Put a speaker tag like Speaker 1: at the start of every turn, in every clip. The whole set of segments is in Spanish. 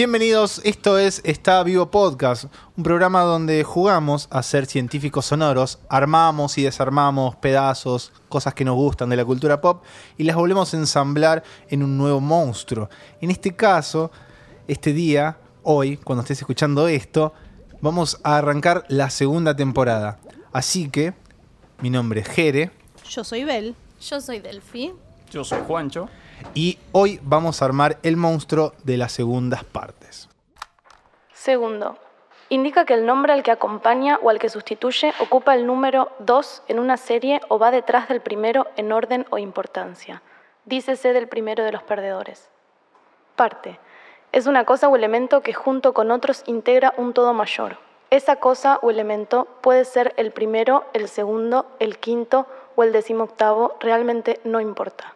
Speaker 1: Bienvenidos, esto es Está Vivo Podcast, un programa donde jugamos a ser científicos sonoros, armamos y desarmamos pedazos, cosas que nos gustan de la cultura pop y las volvemos a ensamblar en un nuevo monstruo. En este caso, este día, hoy, cuando estés escuchando esto, vamos a arrancar la segunda temporada. Así que, mi nombre es Jere
Speaker 2: Yo soy Bel.
Speaker 3: Yo soy Delphi.
Speaker 4: Yo soy Juancho.
Speaker 1: y hoy vamos a armar el monstruo de las segundas partes.
Speaker 5: Segundo, indica que el nombre al que acompaña o al que sustituye ocupa el número 2 en una serie o va detrás del primero en orden o importancia. Dícese del primero de los perdedores. Parte. Es una cosa o elemento que junto con otros integra un todo mayor. Esa cosa o elemento puede ser el primero, el segundo, el quinto o el decimoctavo, realmente no importa.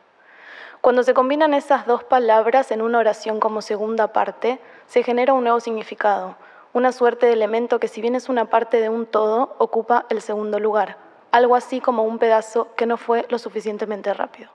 Speaker 5: Cuando se combinan esas dos palabras en una oración como segunda parte, se genera un nuevo significado, una suerte de elemento que si bien es una parte de un todo, ocupa el segundo lugar, algo así como un pedazo que no fue lo suficientemente rápido.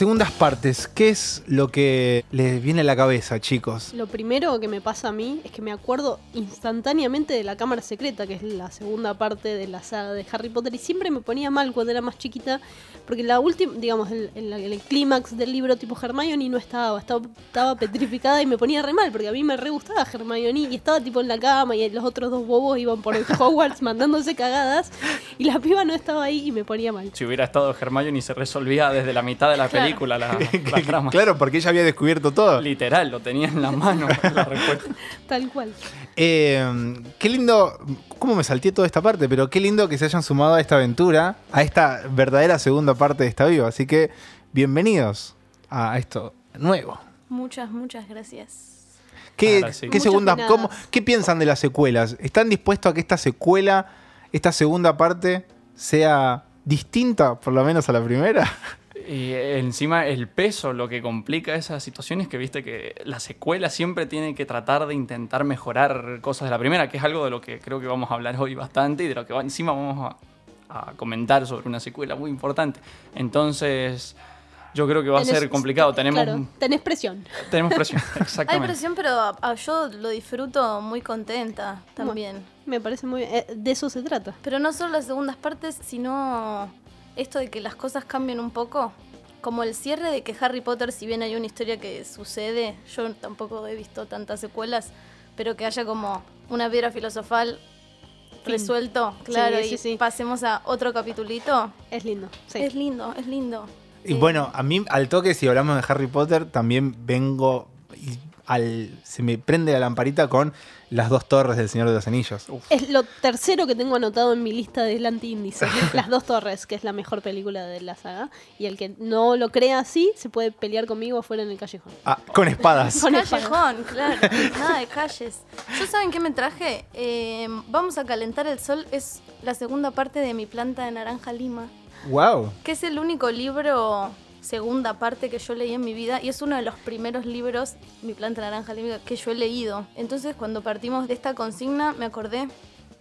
Speaker 1: Segundas partes, ¿qué es lo que les viene a la cabeza, chicos?
Speaker 2: Lo primero que me pasa a mí es que me acuerdo instantáneamente de la Cámara Secreta, que es la segunda parte de la saga de Harry Potter, y siempre me ponía mal cuando era más chiquita, porque la última, digamos, el, el- el clímax del libro tipo Hermione no estaba, estaba, estaba petrificada y me ponía re mal, porque a mí me re gustaba Hermione y estaba tipo en la cama y los otros dos bobos iban por el Hogwarts mandándose cagadas y la piba no estaba ahí y me ponía mal.
Speaker 4: Si hubiera estado Hermione se resolvía desde la mitad de la
Speaker 3: Claro.
Speaker 4: película la, la trama.
Speaker 1: Claro, porque ella había descubierto todo.
Speaker 4: Literal, lo tenía en la mano la respuesta.
Speaker 2: Tal cual.
Speaker 1: Eh, qué lindo, cómo me salté toda esta parte, pero qué lindo que se hayan sumado a esta aventura, a esta verdadera segunda parte de esta viva. Así que bienvenidos a esto nuevo.
Speaker 3: Muchas, muchas gracias.
Speaker 1: ¿Qué,
Speaker 4: Ahora sí.
Speaker 1: qué
Speaker 2: Muchas
Speaker 1: segunda,
Speaker 2: penadas.
Speaker 1: cómo- ¿Qué piensan de las secuelas? ¿Están dispuestos a que esta secuela, esta segunda parte, sea distinta, por lo menos a la primera?
Speaker 4: Y encima el peso, lo que complica esa situación es que viste que la secuela siempre tiene que tratar de intentar mejorar cosas de la primera, que es algo de lo que creo que vamos a hablar hoy bastante y de lo que va- encima vamos a, a comentar sobre una secuela muy importante. Entonces, yo creo que va a ser complicado. Tenemos,
Speaker 2: Claro, tenés presión.
Speaker 4: tenemos presión,
Speaker 3: Hay
Speaker 4: exactamente.
Speaker 3: presión, pero ah, yo lo disfruto muy contenta también.
Speaker 2: Me parece muy bien. Eh, De eso se trata.
Speaker 3: Pero no solo las segundas partes, sino esto de que las cosas cambien un poco. Como el cierre de que Harry Potter, si bien hay una historia que sucede, yo tampoco he visto tantas secuelas, pero que haya como una piedra filosofal
Speaker 2: Fin.
Speaker 3: resuelto, claro,
Speaker 2: Sí, sí,
Speaker 3: y
Speaker 2: sí.
Speaker 3: pasemos a otro capitulito.
Speaker 2: Es lindo. Sí.
Speaker 3: Es lindo, es lindo.
Speaker 1: Y bueno, a mí al toque, si hablamos de Harry Potter, también vengo y al, se me prende la lamparita con las dos torres del Señor de los Anillos.
Speaker 2: Es lo tercero que tengo anotado en mi lista del antiíndice. Las dos torres, que es la mejor película de la saga. Y el que no lo crea así, se puede pelear conmigo afuera en el callejón.
Speaker 1: Ah, con espadas.
Speaker 2: Con.
Speaker 3: Callejón, claro. Nada de calles. ¿Yo saben qué me traje? Eh, Vamos a calentar el sol. Es la segunda parte de mi planta de naranja lima.
Speaker 1: wow.
Speaker 3: Que es el único libro, segunda parte que yo leí en mi vida. Y es uno de los primeros libros, mi planta naranja lima, que yo he leído. Entonces cuando partimos de esta consigna me acordé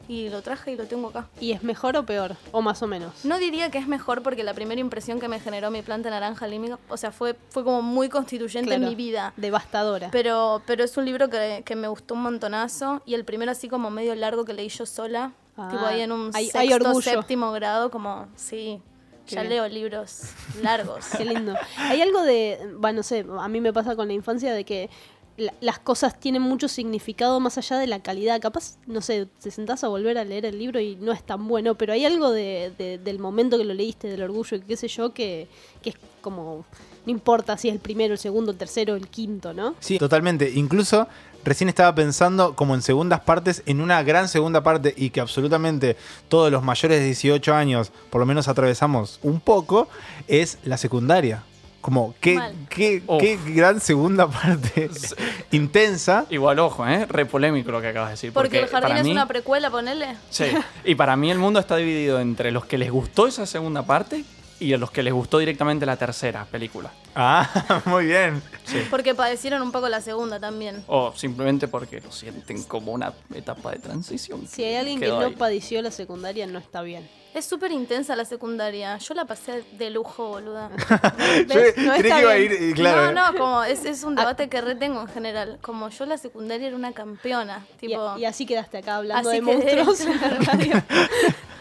Speaker 3: y lo traje y lo tengo acá.
Speaker 2: ¿Y es mejor o peor? O más o menos.
Speaker 3: No diría que es mejor porque la primera impresión que me generó mi planta naranja lima, o sea, fue, fue como muy constituyente en
Speaker 2: Claro.
Speaker 3: mi vida.
Speaker 2: Devastadora.
Speaker 3: Pero, pero es un libro que, que me gustó un montonazo. Y el primero así como medio largo que leí yo sola.
Speaker 2: Ah,
Speaker 3: tipo ahí en un
Speaker 2: hay-
Speaker 3: sexto,
Speaker 2: hay orgullo.
Speaker 3: séptimo grado, como, sí, ya
Speaker 2: bien.
Speaker 3: leo libros largos.
Speaker 2: Qué lindo. Hay algo de, bueno, no sé, a mí me pasa con la infancia de que la- las cosas tienen mucho significado más allá de la calidad. Capaz, no sé, te sentás a volver a leer el libro y no es tan bueno, pero hay algo de, de- del momento que lo leíste, del orgullo y qué sé yo, que, que es como, no importa si es el primero, el segundo, el tercero, el quinto, ¿no?
Speaker 1: Sí, totalmente. Incluso recién estaba pensando como en segundas partes, en una gran segunda parte y que absolutamente todos los mayores de 18 años, por lo menos atravesamos un poco, es la secundaria. Como qué, qué, qué gran segunda parte intensa.
Speaker 4: Igual, ojo, ¿eh? Re polémico lo que acabas de decir.
Speaker 3: Porque, el jardín
Speaker 4: para
Speaker 3: es
Speaker 4: mí-
Speaker 3: una precuela, ponele.
Speaker 4: Sí. Y para mí el mundo está dividido entre los que les gustó esa segunda parte y a los que les gustó directamente la tercera película.
Speaker 1: Ah, muy bien.
Speaker 4: Sí.
Speaker 3: Porque padecieron un poco la segunda también.
Speaker 4: O simplemente porque lo sienten como una etapa de transición.
Speaker 2: Si hay alguien que no
Speaker 4: ahí.
Speaker 2: padeció la secundaria, no está bien.
Speaker 3: Es súper intensa la secundaria. Yo la pasé de lujo, boluda.
Speaker 2: ¿Ves?
Speaker 1: Yo
Speaker 2: No
Speaker 1: creí que iba a ir, claro.
Speaker 3: No, no, como es, es un debate que retengo en general. Como yo la secundaria era una campeona.
Speaker 2: Y,
Speaker 3: Tipo,
Speaker 2: y así quedaste acá hablando
Speaker 3: Así
Speaker 2: de monstruos en la radio.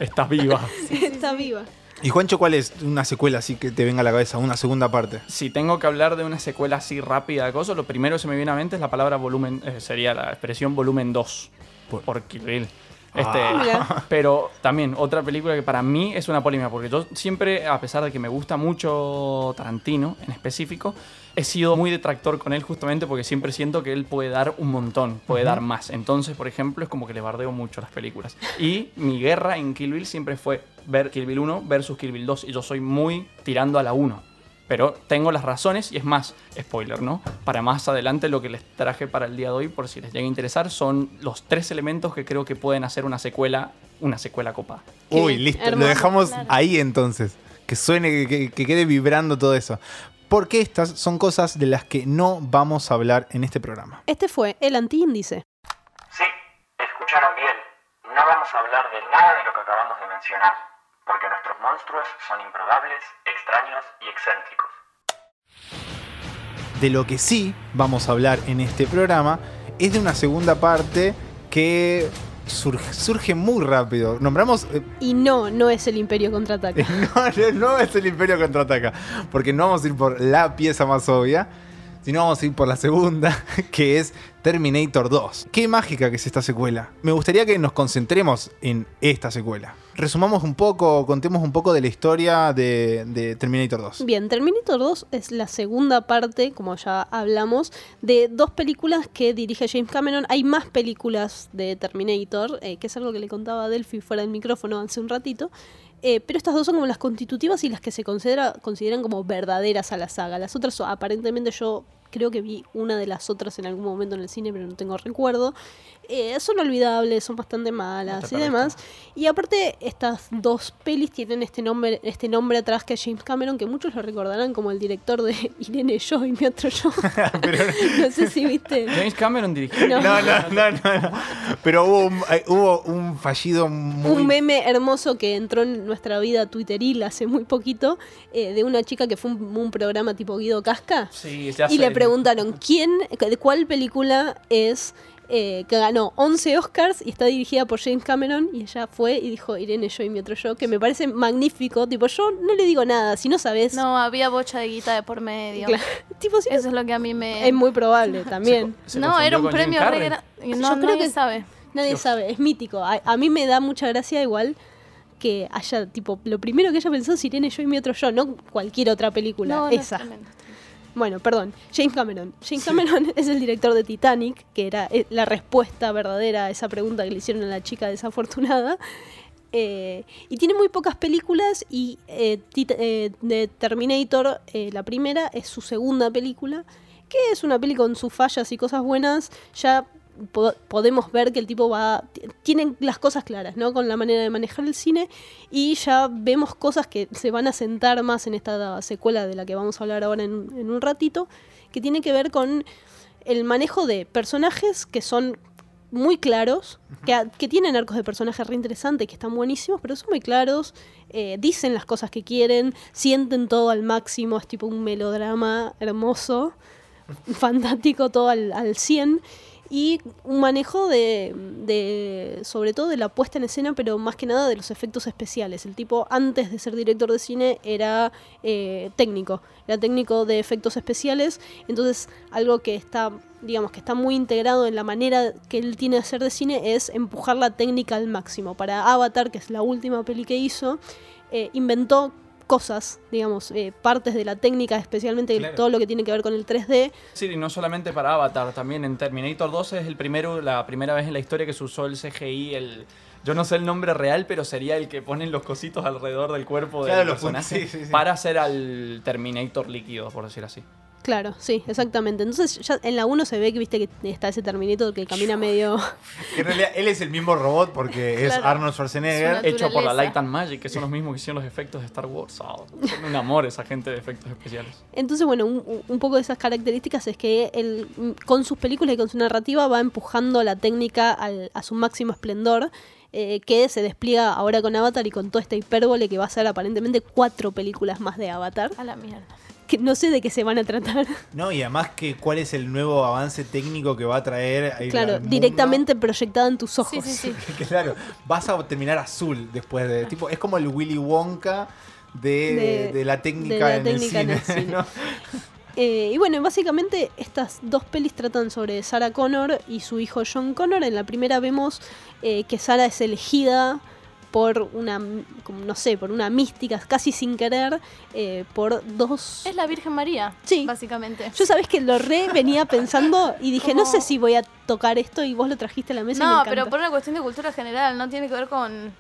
Speaker 4: Estás viva.
Speaker 1: ¿Y Juancho, cuál es una secuela así que te venga a la cabeza? Una segunda parte.
Speaker 4: Si tengo que hablar de una secuela así rápida de cosas, lo primero que se me viene a mente es la palabra volumen, eh, sería la expresión volumen 2
Speaker 1: Por-
Speaker 4: por, Kill Bill. Este,
Speaker 1: Ah.
Speaker 4: Pero también otra película que para mí es una polémica, porque yo siempre, a pesar de que me gusta mucho Tarantino en específico, he sido muy detractor con él justamente porque siempre siento que él puede dar un montón, puede dar más. Entonces, por ejemplo, es como que le bardeo mucho las películas. Y mi guerra en Kill Bill siempre fue ver Kill Bill 1 versus Kill Bill 2, y yo soy muy tirando a la 1. Pero tengo las razones y es más, spoiler, ¿no? Para más adelante lo que les traje para el día de hoy, por si les llega a interesar, son los tres elementos que creo que pueden hacer una secuela, una secuela copada.
Speaker 1: Uy, listo.
Speaker 2: hermoso,
Speaker 1: lo dejamos
Speaker 3: claro.
Speaker 1: ahí entonces. Que suene, que quede vibrando todo eso. Porque estas son cosas de las que no vamos a hablar en este programa.
Speaker 2: Este fue el antiíndice.
Speaker 6: Sí, escucharon bien. No vamos a hablar de nada de lo que acabamos de mencionar, porque nuestros monstruos son improbables, extraños y excéntricos.
Speaker 1: De lo que sí vamos a hablar en este programa es de una segunda parte que surge, surge muy rápido. Nombramos. eh,
Speaker 2: Y no, no es el Imperio contraataca.
Speaker 1: no, no, no es el Imperio contraataca. Porque no vamos a ir por la pieza más obvia, sino vamos a ir por la segunda, que es Terminator 2. Qué mágica que es esta secuela. Me gustaría que nos concentremos en esta secuela. Resumamos un poco, contemos un poco de la historia de, Terminator 2.
Speaker 2: Bien, Terminator 2 es la segunda parte, como ya hablamos, de dos películas que dirige James Cameron. Hay más películas de Terminator, eh, que es algo que le contaba a Delphi fuera del micrófono hace un ratito. Eh, pero estas dos son como las constitutivas y las que se considera, consideran como verdaderas a la saga. Las otras, aparentemente, yo creo que vi una de las otras en algún momento en el cine, pero no tengo recuerdo. Eh, son olvidables, son bastante malas y demás. Y aparte, estas dos pelis tienen este nombre, este nombre atrás que es James Cameron, que muchos lo recordarán como el director de Irene Yo y mi otro yo. no sé si viste.
Speaker 4: James Cameron dirigió.
Speaker 2: No.
Speaker 1: No, no, no, no, no. Pero hubo un, eh, hubo un fallido muy...
Speaker 2: Un meme hermoso que entró en nuestra vida twitteril hace muy poquito, eh, de una chica que fue un, un programa tipo Guido Casca.
Speaker 4: Sí, ya
Speaker 2: Y
Speaker 4: sé.
Speaker 2: le preguntaron quién, de cuál película es eh, que ganó 11 Oscars y está dirigida por James Cameron y ella fue y dijo Irene yo y mi otro yo, que me parece magnífico. Tipo, yo no le digo nada, si no sabes.
Speaker 3: no, había bocha de guita de por medio.
Speaker 2: Cla- tipo, si no-
Speaker 3: Eso es lo que a mí me...
Speaker 2: es muy probable también.
Speaker 4: Se
Speaker 3: no, era un premio re
Speaker 2: Yo creo
Speaker 3: nadie
Speaker 2: que-
Speaker 3: sabe.
Speaker 2: Nadie
Speaker 4: Dios.
Speaker 2: sabe, es mítico. A, a mí me da mucha gracia igual que haya, tipo, lo primero que ella pensó es Irene yo y mi otro yo, no cualquier otra película.
Speaker 3: No, no, es
Speaker 2: esa. Bueno, perdón, James Cameron. James Cameron es el director de Titanic, que era eh, la respuesta verdadera a esa pregunta que le hicieron a la chica desafortunada. Eh, y tiene muy pocas películas y eh, eh, de Terminator, la primera, es su segunda película, que es una peli con sus fallas y cosas buenas. Ya po- podemos ver que el tipo va... Tienen las cosas claras, ¿no? Con la manera de manejar el cine y ya vemos cosas que se van a sentar más en esta secuela de la que vamos a hablar ahora en, en un ratito, que tiene que ver con el manejo de personajes que son muy claros, que, que tienen arcos de personajes re interesantes, que están buenísimos, pero son muy claros, eh, dicen las cosas que quieren, sienten todo al máximo, es tipo un melodrama hermoso, fantástico, todo al, al 100. Y un manejo de, de, sobre todo de la puesta en escena, pero más que nada de los efectos especiales. El tipo, antes de ser director de cine, era eh, técnico, era técnico de efectos especiales. Entonces, algo que está, digamos, que está muy integrado en la manera que él tiene de hacer de cine es empujar la técnica al máximo. Para Avatar, que es la última peli que hizo, eh, inventó cosas, digamos, eh, partes de la técnica, especialmente
Speaker 1: Claro.
Speaker 2: todo lo que tiene que ver con el 3D,
Speaker 4: Sí, y no solamente para Avatar, también en Terminator 2 es el primero, la primera vez en la historia que se usó el CGI, el... Yo no sé el nombre real, pero sería el que ponen los cositos alrededor del cuerpo
Speaker 1: Claro,
Speaker 4: del
Speaker 1: los
Speaker 4: personaje
Speaker 1: puntos, sí, sí, sí.
Speaker 4: para hacer al Terminator líquido, por decir así.
Speaker 2: Claro, sí, exactamente. Entonces ya en la 1 se ve que viste que está ese Terminator que camina medio...
Speaker 1: En realidad, él es el mismo robot porque es. Arnold Schwarzenegger.
Speaker 4: Hecho por la. Light and Magic, que son los mismos que hicieron los efectos de Star Wars. Son un amor esa gente de efectos especiales.
Speaker 2: Entonces, bueno, un, un poco de esas características es que él, con sus películas y con su narrativa, va empujando la técnica al- a su máximo esplendor, eh, que se despliega ahora con Avatar y con toda esta hipérbole que va a ser aparentemente cuatro películas más de Avatar,
Speaker 3: A la mierda.
Speaker 2: Que no sé de qué se van a tratar.
Speaker 1: No, y además que cuál es el nuevo avance técnico que va a traer
Speaker 2: claro, directamente proyectada en tus ojos.
Speaker 3: Sí, sí, sí.
Speaker 1: claro, vas a terminar azul después de. Tipo, es como el Willy Wonka de,
Speaker 2: De-
Speaker 1: de la técnica,
Speaker 2: de la
Speaker 1: en,
Speaker 2: técnica en
Speaker 1: el cine.
Speaker 2: cine.
Speaker 1: ¿no?
Speaker 2: Eh, y bueno, básicamente estas dos pelis tratan sobre Sarah Connor y su hijo John Connor. En la primera vemos eh, que Sarah es elegida por una, como, no sé, por una mística, casi sin querer, eh, por dos...
Speaker 3: Es la Virgen María,
Speaker 2: Sí.
Speaker 3: básicamente.
Speaker 2: Yo sabes que lo re venía pensando y dije, no sé si voy a tocar esto y vos lo trajiste a la mesa y me
Speaker 3: No, pero por una cuestión de cultura general, no tiene que ver con,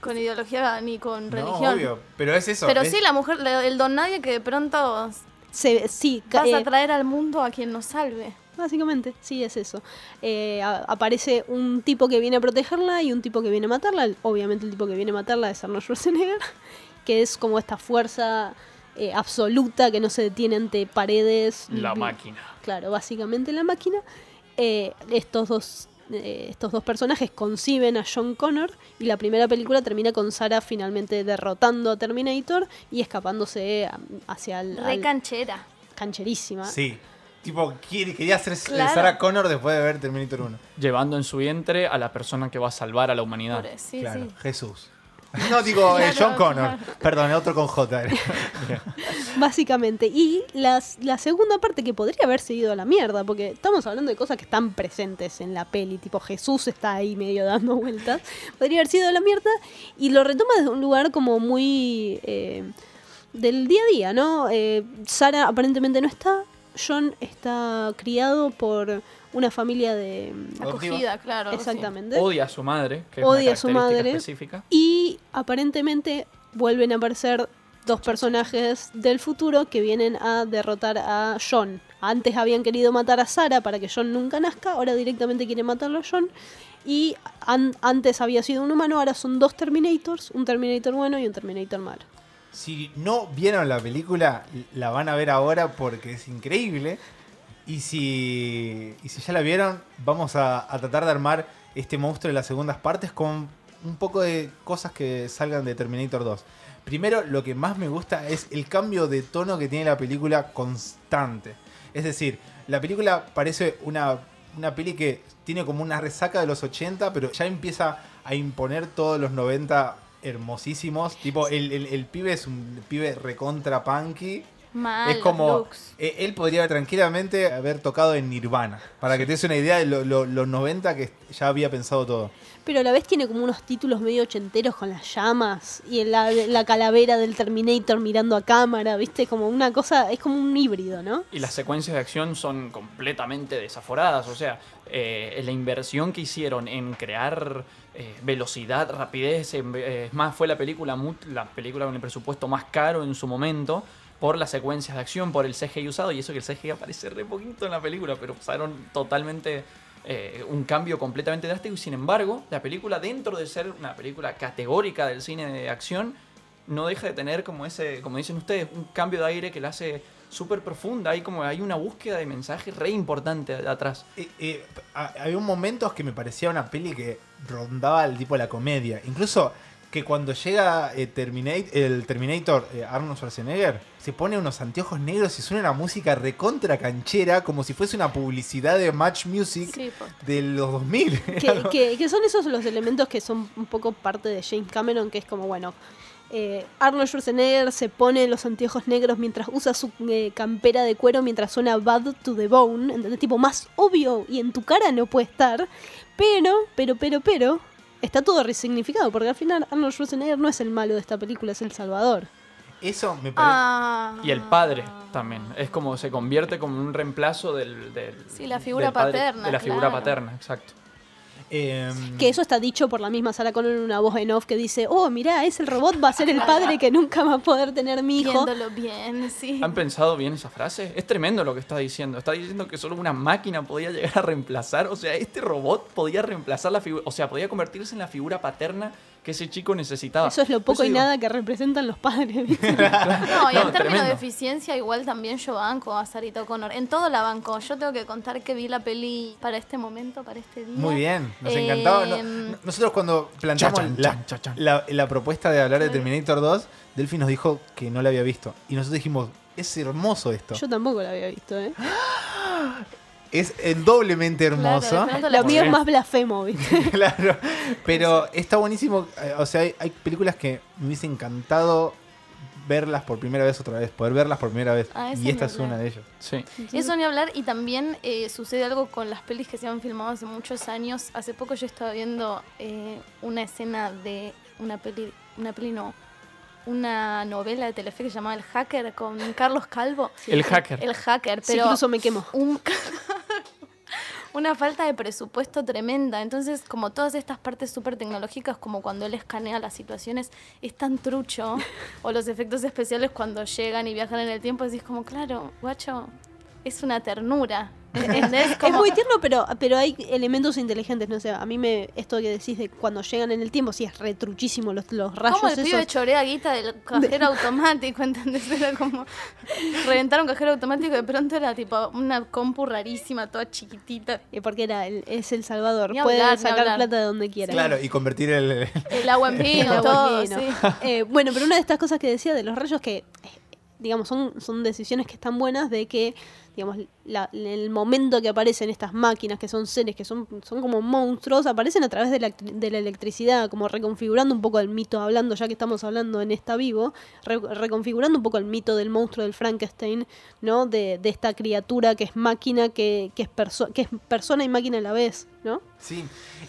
Speaker 3: con ideología ni con
Speaker 1: No,
Speaker 3: religión.
Speaker 1: obvio. Pero es eso.
Speaker 3: Pero
Speaker 1: es-
Speaker 3: sí, la mujer, la- el don nadie que de pronto
Speaker 2: Se- sí,
Speaker 3: vas a
Speaker 2: eh,
Speaker 3: traer al mundo a quien nos salve.
Speaker 2: Básicamente, sí, es eso. Eh, a- aparece un tipo que viene a protegerla y un tipo que viene a matarla. Obviamente el tipo que viene a matarla es Arnold Schwarzenegger, que es como esta fuerza eh, absoluta que no se detiene ante paredes.
Speaker 4: La máquina.
Speaker 2: Claro, básicamente la máquina. Eh, estos dos eh, estos dos personajes conciben a John Connor y la primera película termina con Sarah finalmente derrotando a Terminator y escapándose a- hacia el
Speaker 3: Re
Speaker 2: al-
Speaker 3: canchera.
Speaker 2: cancherísima.
Speaker 1: Sí. Tipo, quería ser
Speaker 3: Claro.
Speaker 1: Sarah Connor después de ver Terminator 1.
Speaker 4: Llevando en su vientre a la persona que va a salvar a la humanidad.
Speaker 3: Pobre, sí,
Speaker 1: claro,
Speaker 3: sí.
Speaker 1: Jesús. No digo eh, John Connor.
Speaker 3: claro.
Speaker 1: Perdón, otro con J.
Speaker 2: Básicamente. Y las, la segunda parte que podría haberse ido a la mierda, porque estamos hablando de cosas que están presentes en la peli, tipo Jesús está ahí medio dando vueltas, podría haber sido a la mierda y lo retoma desde un lugar como muy eh, del día a día, ¿no? Eh, Sara aparentemente no está, John está criado por una familia de...
Speaker 3: Acogida, claro. sí.
Speaker 2: Exactamente.
Speaker 4: Odia a su madre, que es
Speaker 2: Odia
Speaker 4: una
Speaker 2: a su madre.
Speaker 4: específica.
Speaker 2: Y aparentemente vuelven a aparecer dos personajes del futuro que vienen a derrotar a John. Antes habían querido matar a Sara para que John nunca nazca, ahora directamente quieren matarlo a John. Y an- antes había sido un humano, ahora son dos Terminators, un Terminator bueno y un Terminator malo.
Speaker 1: Si no vieron la película, la van a ver ahora porque es increíble. Y si, y si ya la vieron, vamos a, tratar de armar este monstruo de las segundas partes con un poco de cosas que salgan de Terminator 2. Primero, lo que más me gusta es el cambio de tono que tiene la película constante. Es decir, la película parece una, una peli que tiene como una resaca de los 80, pero ya empieza a imponer todos los 90 hermosísimos. Tipo, el, el- el pibe es un pibe recontra punky.
Speaker 3: Mal,
Speaker 1: es como. eh, él podría tranquilamente haber tocado en Nirvana. Para que te des una idea de lo- lo- los 90 que ya había pensado todo.
Speaker 2: Pero a la vez tiene como unos títulos medio ochenteros con las llamas y la, la calavera del Terminator mirando a cámara, ¿viste? Como una cosa, es como un híbrido, ¿no?
Speaker 4: Y las secuencias de acción son completamente desaforadas. O sea, eh, la inversión que hicieron en crear eh, velocidad, rapidez, eh, es más, fue la película, la película con el presupuesto más caro en su momento por las secuencias de acción, por el CGI usado. Y eso que el CGI aparece re poquito en la película, pero usaron totalmente un cambio completamente drástico. Y sin embargo, la película, dentro de ser una película categórica del cine de acción, no deja de tener como ese, como dicen ustedes, un cambio de aire que la hace súper profunda. Hay como hay una búsqueda de mensaje re importante de atrás.
Speaker 1: Eh, eh, ha- había un momentos que me parecía una peli que rondaba el tipo de la comedia. Incluso que cuando llega eh, Terminate, el Terminator eh, Arnold Schwarzenegger, se pone unos anteojos negros y suena una música recontra canchera, como si fuese una publicidad de Match Music
Speaker 3: Sí,
Speaker 1: de los 2000.
Speaker 2: que, que- que son esos los elementos que son un poco parte de James Cameron, que es como, bueno, eh, Arnold Schwarzenegger se pone los anteojos negros mientras usa su eh, campera de cuero mientras suena Bad to the Bone, ¿entendés? Tipo, más obvio y en tu cara no puede estar, pero, pero, pero, pero, está todo resignificado, porque al final Arnold Schwarzenegger no es el malo de esta película, es el salvador.
Speaker 1: Eso me parece...
Speaker 3: Ah.
Speaker 4: Y el padre también. Es como se convierte como un reemplazo del. del-
Speaker 3: Sí, la figura
Speaker 4: del padre-
Speaker 3: paterna,
Speaker 4: De la figura paterna, exacto.
Speaker 1: Em,
Speaker 2: Que eso está dicho por la misma Sarah Connor en una voz en off que dice, oh, mirá, ese robot va a ser el padre que nunca va a poder tener mi hijo.
Speaker 3: Viéndolo bien, sí.
Speaker 4: ¿Han pensado bien esa frase? Es tremendo lo que está diciendo. Está diciendo que solo una máquina podía llegar a reemplazar. O sea, este robot podía reemplazar la figura. O sea, podía convertirse en la figura paterna que ese chico necesitaba.
Speaker 2: Eso es lo poco y
Speaker 4: digo,
Speaker 2: nada que representan los padres. ¿viste?
Speaker 3: No, y
Speaker 4: No,
Speaker 3: en términos
Speaker 4: tremendo.
Speaker 3: de eficiencia, igual también yo banco a Sarita O'Connor. En todo la banco. Yo tengo que contar que vi la peli para este momento, para este día.
Speaker 1: Muy bien, nos
Speaker 3: Eh,
Speaker 1: encantaba. No- no- nosotros cuando planteamos
Speaker 4: Chachan,
Speaker 1: la,
Speaker 4: chachan.
Speaker 1: la- la propuesta de hablar de Terminator 2, Delphi nos dijo que no la había visto. Y nosotros dijimos, es hermoso esto.
Speaker 2: Yo tampoco lo había visto, ¿eh?
Speaker 1: Es el doblemente hermoso.
Speaker 3: Claro,
Speaker 2: Lo mío es más blasfemo, ¿viste?
Speaker 1: claro. Pero está buenísimo. eh, O sea, hay, hay películas que me hubiese encantado verlas por primera vez otra vez. Poder verlas por primera vez.
Speaker 3: Ah,
Speaker 1: y esta es una de ellas.
Speaker 4: Sí.
Speaker 3: Eso ni hablar, y también eh, sucede algo con las pelis que se han filmado hace muchos años. Hace poco yo estaba viendo eh, una escena de una peli, una peli no, una novela de Telefe que se llamaba El Hacker con Carlos Calvo.
Speaker 4: El hacker.
Speaker 3: El Hacker,
Speaker 2: Sí,
Speaker 3: pero
Speaker 2: incluso me quemo.
Speaker 3: un- una falta de presupuesto tremenda. Entonces, como todas estas partes súper tecnológicas, como cuando él escanea las situaciones, es tan trucho. o los efectos especiales cuando llegan y viajan en el tiempo, decís como, claro, guacho, es una ternura. ¿Entendés?
Speaker 2: Es muy tierno, pero, pero hay elementos inteligentes, no sé, a mí me, esto que decís de cuando llegan en el tiempo, sí es retruchísimo los, los rayos
Speaker 3: como el pibe
Speaker 2: esos.
Speaker 3: chorea guita del cajero automático, ¿entendés? Era como reventar un cajero automático y de pronto era tipo una compu rarísima, toda chiquitita.
Speaker 2: Eh, Porque era el- es El Salvador, puede sacar plata de donde quiera.
Speaker 1: Claro, y convertir el.
Speaker 3: El agua en vino,
Speaker 2: Agua
Speaker 3: todo,
Speaker 2: en vino.
Speaker 3: sí.
Speaker 2: Eh, bueno, pero una de estas cosas que decía de los rayos que, eh, digamos, son, son decisiones que están buenas de que, digamos, la- el momento que aparecen estas máquinas, que son seres que son, son como monstruos, aparecen a través de la, de la electricidad, como reconfigurando un poco el mito, hablando, ya que estamos hablando en esta vivo, re- reconfigurando un poco el mito del monstruo del Frankenstein, ¿no? De, de esta criatura que es máquina, que, que, es que es persona y máquina a la vez, ¿no?
Speaker 1: Sí,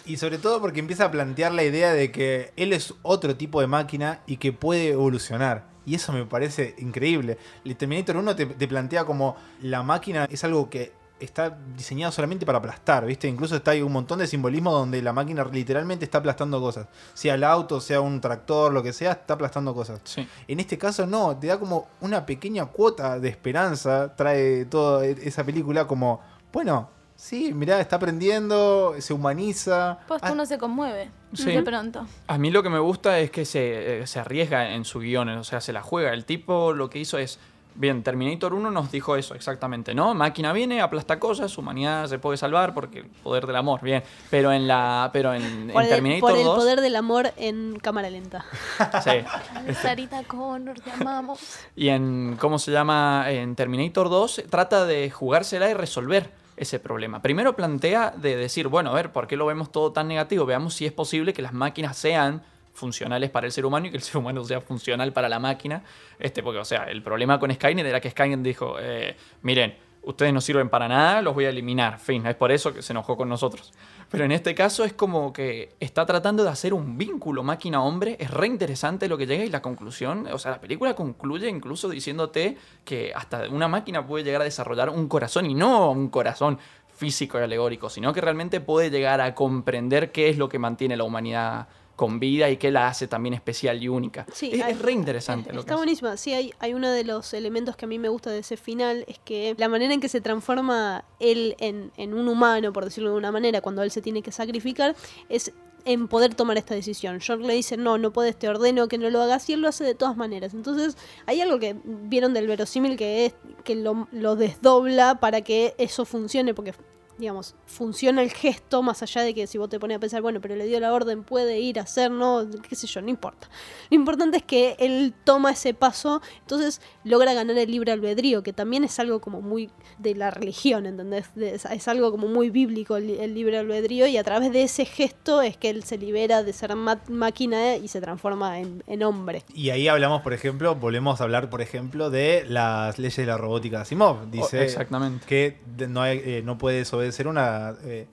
Speaker 1: y sobre todo porque empieza a plantear la idea de que él es otro tipo de máquina y que puede evolucionar. Y eso me parece increíble. El Terminator 1 te, te plantea como la máquina es algo que está diseñado solamente para aplastar, ¿viste? Incluso está hay un montón de simbolismo donde la máquina literalmente está aplastando cosas. Sea el auto, sea un tractor, lo que sea, está aplastando cosas.
Speaker 4: Sí.
Speaker 1: En este caso no, te da como una pequeña cuota de esperanza, trae toda e- esa película como, bueno, sí, mirá, está aprendiendo, se humaniza.
Speaker 3: Pues
Speaker 1: Ah,
Speaker 3: uno se conmueve
Speaker 4: Sí.
Speaker 3: de pronto.
Speaker 4: A mí lo que me gusta es que se, eh, se arriesga en su guion, o sea, se la juega. El tipo lo que hizo es, bien, Terminator 1 nos dijo eso exactamente, ¿no? Máquina viene, aplasta cosas, humanidad se puede salvar porque el poder del amor, bien. Pero en la pero en,
Speaker 2: Por
Speaker 4: en
Speaker 2: el,
Speaker 4: Terminator
Speaker 2: por el
Speaker 4: 2,
Speaker 2: poder del amor en cámara lenta.
Speaker 4: sí.
Speaker 3: Sarita Connor, te amamos.
Speaker 4: Y en, ¿cómo se llama? En Terminator 2 trata de jugársela y resolver ese problema. Primero plantea de decir, bueno, a ver, ¿por qué lo vemos todo tan negativo? Veamos si es posible que las máquinas sean funcionales para el ser humano y que el ser humano sea funcional para la máquina. Este, porque, o sea, el problema con Skynet era que Skynet dijo, eh, miren, ustedes no sirven para nada, los voy a eliminar. Fin, es por eso que se enojó con nosotros. Pero en este caso es como que está tratando de hacer un vínculo máquina-hombre. Es re interesante lo que llega y la conclusión. O sea, la película concluye incluso diciéndote que hasta una máquina puede llegar a desarrollar un corazón y no un corazón físico y alegórico, sino que realmente puede llegar a comprender qué es lo que mantiene la humanidad con vida y qué la hace también especial y única.
Speaker 2: Sí,
Speaker 4: es,
Speaker 2: hay-
Speaker 4: es re interesante. Lo que
Speaker 2: Está buenísima. Sí, hay, hay uno de los elementos que a mí me gusta de ese final, es que la manera en que se transforma él en, en un humano, por decirlo de una manera, cuando él se tiene que sacrificar, es en poder tomar esta decisión. John le dice, no, no puedes, te ordeno que no lo hagas, y él lo hace de todas maneras. Entonces, hay algo que vieron del verosímil que es que lo, lo desdobla para que eso funcione, porque digamos, funciona el gesto, más allá de que si vos te pones a pensar, bueno, pero le dio la orden, puede ir a hacer, no, qué sé yo, no importa. Lo importante es que él toma ese paso, entonces logra ganar el libre albedrío, que también es algo como muy de la religión, ¿entendés? Es, es algo como muy bíblico el, el libre albedrío, y a través de ese gesto es que él se libera de ser máquina y se transforma en, en hombre.
Speaker 1: Y ahí hablamos, por ejemplo, volvemos a hablar, por ejemplo, de las leyes de la robótica de Asimov. Dice
Speaker 4: Oh, exactamente.
Speaker 1: que no, hay- eh, no obedecer una, eh,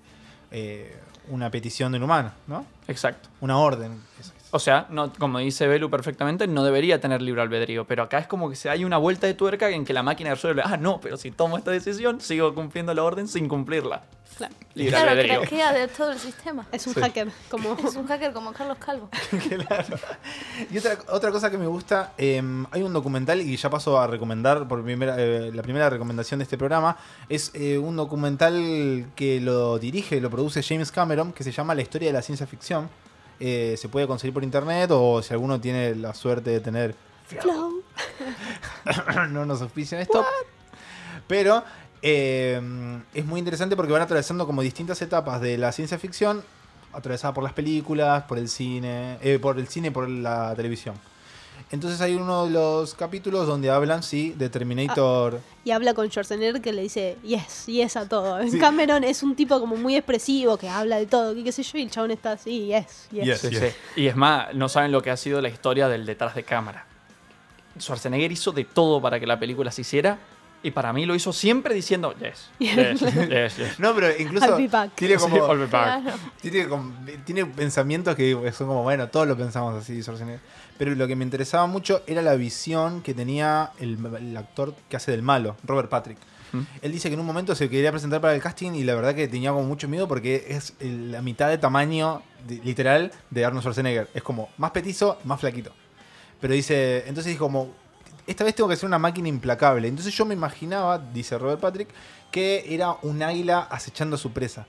Speaker 1: eh, una petición de un humano, ¿no?
Speaker 4: Exacto.
Speaker 1: Una orden. Eso.
Speaker 4: O sea, no, como dice Belu perfectamente, no debería tener libre albedrío. Pero acá es como que se hay una vuelta de tuerca en que la máquina resuelve, ah, no, pero si tomo esta decisión, sigo cumpliendo la orden sin cumplirla.
Speaker 2: Claro.
Speaker 4: Libre
Speaker 3: Claro,
Speaker 4: albedrío.
Speaker 3: craquea de todo el sistema.
Speaker 2: Es un
Speaker 1: Sí.
Speaker 2: hacker, como
Speaker 3: Es un hacker como Carlos Calvo.
Speaker 1: Claro. Y otra, otra cosa que me gusta, eh, hay un documental y ya paso a recomendar por primera, eh, la primera recomendación de este programa, es eh, un documental que lo dirige, lo produce James Cameron, que se llama La historia de la ciencia ficción. Eh, se puede conseguir por internet o si alguno tiene la suerte de tener
Speaker 2: Flow.
Speaker 1: no nos auspician esto. Pero eh, es muy interesante porque van atravesando como distintas etapas de la ciencia ficción, atravesada por las películas, por el cine, eh, por el cine, por la televisión. Entonces hay uno de los capítulos donde hablan, sí, de Terminator.
Speaker 2: Y habla con Schwarzenegger que le dice yes, yes a todo.
Speaker 1: Sí.
Speaker 2: Cameron es un tipo como muy expresivo que habla de todo, que qué sé yo, y el chabón está así, yes, yes.
Speaker 1: Yes.
Speaker 4: Sí, sí. Y es más, no saben lo que ha sido la historia del detrás de cámara. Schwarzenegger hizo de todo para que la película se hiciera y para mí lo hizo siempre diciendo yes, yes, yes, yes.
Speaker 1: No, pero incluso
Speaker 2: I'll be back.
Speaker 1: tiene
Speaker 4: Sí,
Speaker 1: como.
Speaker 3: Claro.
Speaker 1: tiene, como- tiene pensamientos que son como, bueno, todos lo pensamos así, Schwarzenegger. Pero lo que me interesaba mucho era la visión que tenía el, el actor que hace del malo, Robert Patrick.
Speaker 4: Ujú.
Speaker 1: Él dice que en un momento se quería presentar para el casting y la verdad que tenía como mucho miedo porque es la mitad de tamaño de- literal de Arnold Schwarzenegger. Es como más petizo, más flaquito. Pero dice, entonces dijo como, esta vez tengo que ser una máquina implacable. Entonces yo me imaginaba, dice Robert Patrick, que era un águila acechando a su presa.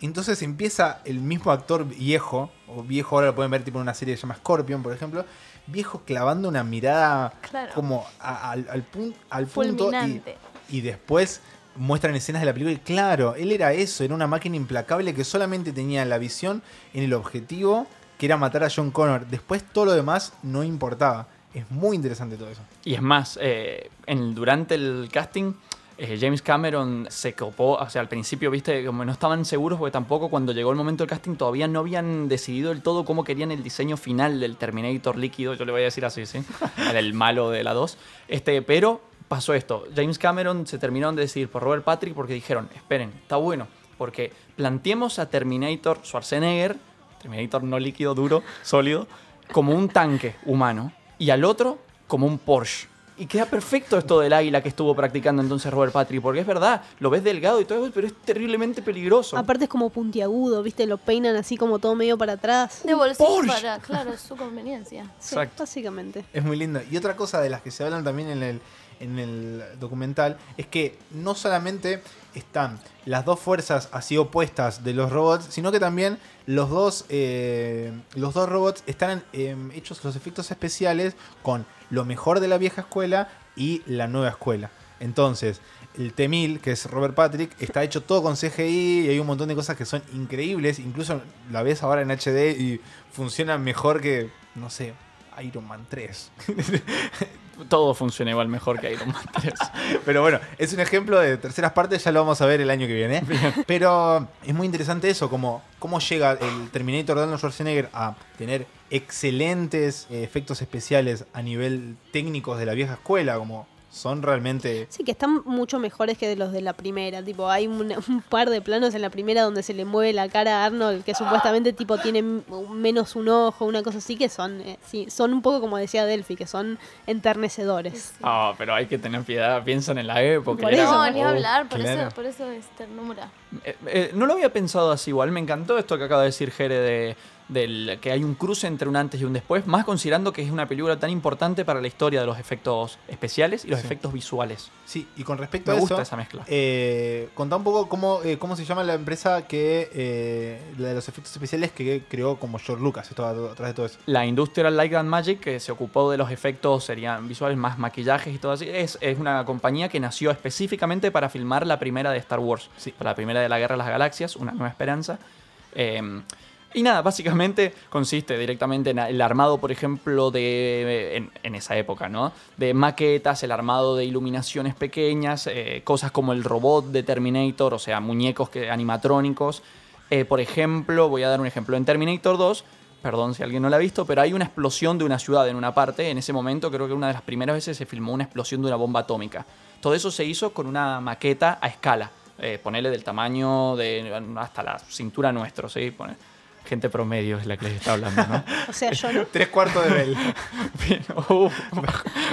Speaker 1: Entonces empieza el mismo actor viejo, o viejo ahora lo pueden ver tipo en una serie que se llama Scorpion, por ejemplo, viejo clavando una mirada
Speaker 3: Claro.
Speaker 1: como a- al, al pun- al punto y, y después muestran escenas de la película y claro, él era eso, era una máquina implacable que solamente tenía la visión en el objetivo que era matar a John Connor. Después todo lo demás no importaba. Es muy interesante todo eso.
Speaker 4: Y es más, eh, durante el casting, eh, James Cameron se copó, o sea, al principio, viste, como no estaban seguros, porque tampoco cuando llegó el momento del casting todavía no habían decidido del todo cómo querían el diseño final del Terminator líquido, yo le voy a decir así, ¿sí? El malo de la 2. Este, pero pasó esto, James Cameron se terminaron de decidir por Robert Patrick porque dijeron, esperen, está bueno, porque planteemos a Terminator Schwarzenegger, Terminator no líquido, duro, sólido, como un tanque humano y al otro como un Porsche. Y queda perfecto esto del águila que estuvo practicando entonces Robert Patrick, porque es verdad, lo ves delgado y todo, pero es terriblemente peligroso.
Speaker 2: Aparte es como puntiagudo, ¿viste? Lo peinan así como todo medio para atrás.
Speaker 3: De bolsillo
Speaker 4: Porsche.
Speaker 3: para, claro, es su conveniencia.
Speaker 2: Sí,
Speaker 4: Exacto.
Speaker 2: básicamente.
Speaker 1: Es muy lindo. Y otra cosa de las que se hablan también en el, en el documental es que no solamente están las dos fuerzas así opuestas de los robots, sino que también los dos, eh, los dos robots están eh, hechos los efectos especiales con lo mejor de la vieja escuela y la nueva escuela. Entonces, el T-1000, que es Robert Patrick, está hecho todo con CGI y hay un montón de cosas que son increíbles. Incluso la ves ahora en HD y funciona mejor que, no sé, Iron Man 3.
Speaker 4: Todo funciona igual mejor que Iron Man 3.
Speaker 1: Pero bueno, es un ejemplo de terceras partes, ya lo vamos a ver el año que viene. Pero es muy interesante eso, como cómo llega el Terminator de Arnold Schwarzenegger a tener excelentes eh, efectos especiales a nivel técnicos de la vieja escuela, como son realmente...
Speaker 2: Sí, que están mucho mejores que de los de la primera. Tipo, hay un, un par de planos en la primera donde se le mueve la cara a Arnold, que supuestamente tipo tiene m- menos un ojo, una cosa así, que son, eh, sí, son un poco como decía Delphi, que son enternecedores.
Speaker 4: Ah, pero hay que tener piedad, piensan en la época.
Speaker 2: Por
Speaker 4: era
Speaker 2: eso.
Speaker 4: Como,
Speaker 3: ni
Speaker 4: oh.
Speaker 3: hablar, por,
Speaker 1: claro.
Speaker 3: eso, por eso es ternura.
Speaker 4: Eh, eh, no lo había pensado así igual, me encantó esto que acaba de decir Jere de del, que hay un cruce entre un antes y un después, más considerando que es una película tan importante para la historia de los efectos especiales y los
Speaker 1: Sí.
Speaker 4: efectos visuales.
Speaker 1: Sí, y con respecto
Speaker 4: Me
Speaker 1: a
Speaker 4: gusta
Speaker 1: eso,
Speaker 4: esa mezcla.
Speaker 1: eh, contá un poco cómo, eh, cómo se llama la empresa que eh, la de los efectos especiales que creó como George Lucas, estaba atrás de todo eso.
Speaker 4: La Industrial Light and Magic, que se ocupó de los efectos, serían visuales más maquillajes y todo así, es, es una compañía que nació específicamente para filmar la primera de Star Wars,
Speaker 1: Sí.
Speaker 4: para la primera de la Guerra de las Galaxias, Una Nueva Esperanza. Eh, y nada, básicamente consiste directamente en el armado, por ejemplo, de en, en esa época, ¿no? De maquetas, el armado de iluminaciones pequeñas, eh, cosas como el robot de Terminator, o sea, muñecos que, animatrónicos. Eh, por ejemplo, voy a dar un ejemplo. En Terminator 2, perdón si alguien no la ha visto, pero hay una explosión de una ciudad en una parte. En ese momento creo que una de las primeras veces se filmó una explosión de una bomba atómica. Todo eso se hizo con una maqueta a escala. Eh, del tamaño de hasta la cintura nuestro, ¿sí? Pone- Gente promedio es la que les está hablando, ¿no?
Speaker 2: O sea, yo no.
Speaker 1: Tres cuartos de Bell.
Speaker 4: Bien, uh,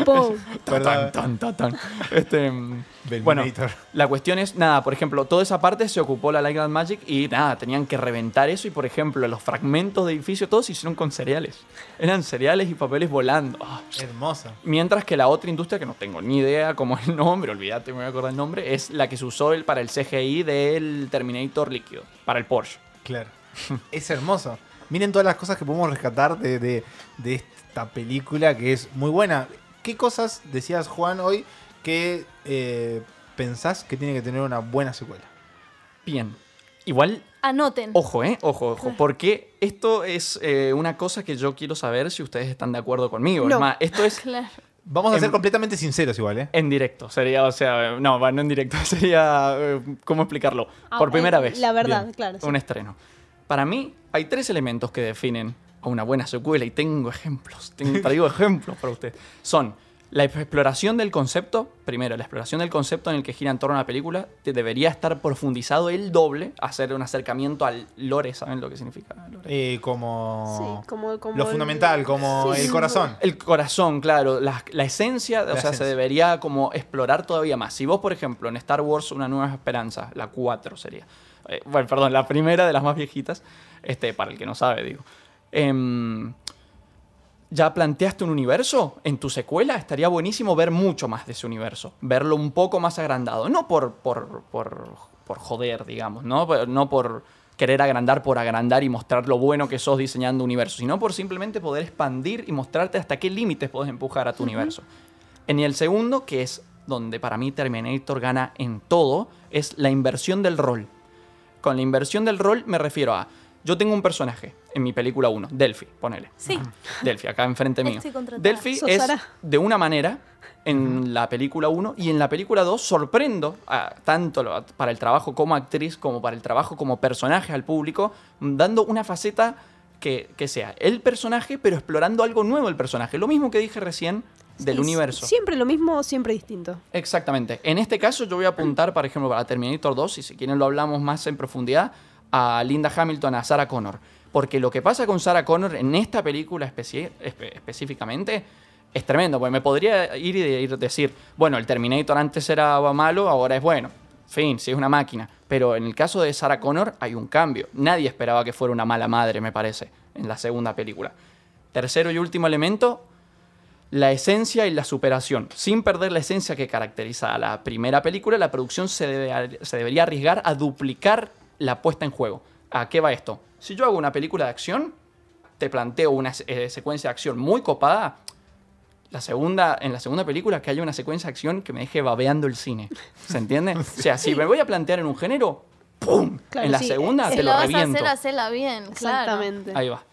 Speaker 4: tan, tan, tan, tan. Este, mm, bueno, la cuestión es, nada, por ejemplo, toda esa parte se ocupó la Light and Magic y nada, tenían que reventar eso y, por ejemplo, los fragmentos de edificio todos se hicieron con cereales. Eran cereales y papeles volando. Ah,
Speaker 1: Hermosa.
Speaker 4: Mientras que la otra industria, que no tengo ni idea cómo es el nombre, olvídate, me voy a acordar el nombre, es la que se usó el, para el CGI del Terminator líquido, para el Porsche.
Speaker 1: Claro. es hermoso. Miren todas las cosas que podemos rescatar de, de- de esta película que es muy buena. ¿Qué cosas decías, Juan, hoy que eh, pensás que tiene que tener una buena secuela?
Speaker 4: Bien. Igual,
Speaker 3: Anoten.
Speaker 4: ojo, ¿eh? Ojo, ojo. Porque esto es eh, una cosa que yo quiero saber si ustedes están de acuerdo conmigo.
Speaker 2: No.
Speaker 4: Es más, esto es
Speaker 3: Claro.
Speaker 1: Vamos a ser completamente sinceros igual, ¿eh?
Speaker 4: en directo. Sería, o sea, no, va, no en directo. Sería, eh, ¿cómo explicarlo?
Speaker 2: Ah,
Speaker 4: Por primera
Speaker 2: eh,
Speaker 4: vez.
Speaker 2: La verdad,
Speaker 1: Bien.
Speaker 2: claro. sí.
Speaker 4: un estreno. Para mí, hay tres elementos que definen a una buena secuela y tengo ejemplos. Tengo, traigo ejemplos para ustedes. Son la exploración del concepto. Primero, la exploración del concepto en el que gira en torno a la película. te debería estar profundizado el doble. Hacer un acercamiento al lore. ¿Saben lo que significa lore?
Speaker 1: Eh, como,
Speaker 2: Sí, como, como
Speaker 1: lo
Speaker 2: el-
Speaker 1: fundamental, como
Speaker 2: Sí,
Speaker 1: el corazón.
Speaker 4: El corazón, claro, la, la esencia, o
Speaker 1: La
Speaker 4: sea,
Speaker 1: esencia.
Speaker 4: se debería como explorar todavía más. Si vos, por ejemplo, en Star Wars Una Nueva Esperanza, la 4 sería, eh, bueno, perdón, la primera de las más viejitas, este, para el que no sabe, digo. Em, ¿Ya planteaste un universo? En tu secuela estaría buenísimo ver mucho más de ese universo, verlo un poco más agrandado, no por, por, por, por joder, digamos, ¿no? No por querer agrandar por agrandar y mostrar lo bueno que sos diseñando universo, sino por simplemente poder expandir y mostrarte hasta qué límites podés empujar a tu universo. En el segundo, que es donde para mí Terminator gana en todo, es la inversión del rol. Con la inversión del rol me refiero a, yo tengo un personaje en mi película 1, Delphi, ponele.
Speaker 3: Sí.
Speaker 4: Delphi, acá enfrente mío. Delphi es
Speaker 2: Sara.
Speaker 4: de una manera en la película 1 y en la película 2 sorprendo a- tanto lo- para el trabajo como actriz como para el trabajo como personaje al público, dando una faceta que, que sea el personaje, pero explorando algo nuevo el personaje. Lo mismo que dije recién del
Speaker 2: Sí,
Speaker 4: universo.
Speaker 2: Siempre lo mismo, siempre distinto.
Speaker 4: Exactamente. En este caso yo voy a apuntar, por ejemplo, para Terminator 2, y si quieren lo hablamos más en profundidad, a Linda Hamilton, a Sarah Connor. Porque lo que pasa con Sarah Connor en esta película espe- específicamente es tremendo. Porque me podría ir y de- ir decir, bueno, el Terminator antes era malo, ahora es bueno. Fin, si es una máquina. Pero en el caso de Sarah Connor hay un cambio. Nadie esperaba que fuera una mala madre, me parece, en la segunda película. Tercero y último elemento, la esencia y la superación. Sin perder la esencia que caracteriza a la primera película, la producción se, debe- se debería arriesgar a duplicar la puesta en juego. ¿A qué va esto? Si yo hago una película de acción, te planteo una eh, secuencia de acción muy copada. La segunda, en la segunda película que haya una secuencia de acción que me deje babeando el cine. ¿Se entiende? O sea, si me voy a plantear en un género, ¡pum!
Speaker 2: Claro,
Speaker 4: en la
Speaker 2: sí,
Speaker 4: segunda
Speaker 3: Si
Speaker 4: te
Speaker 3: la
Speaker 4: lo
Speaker 3: vas
Speaker 4: reviento.
Speaker 3: a hacer, hacela bien. Claro.
Speaker 2: Exactamente.
Speaker 4: Ahí va.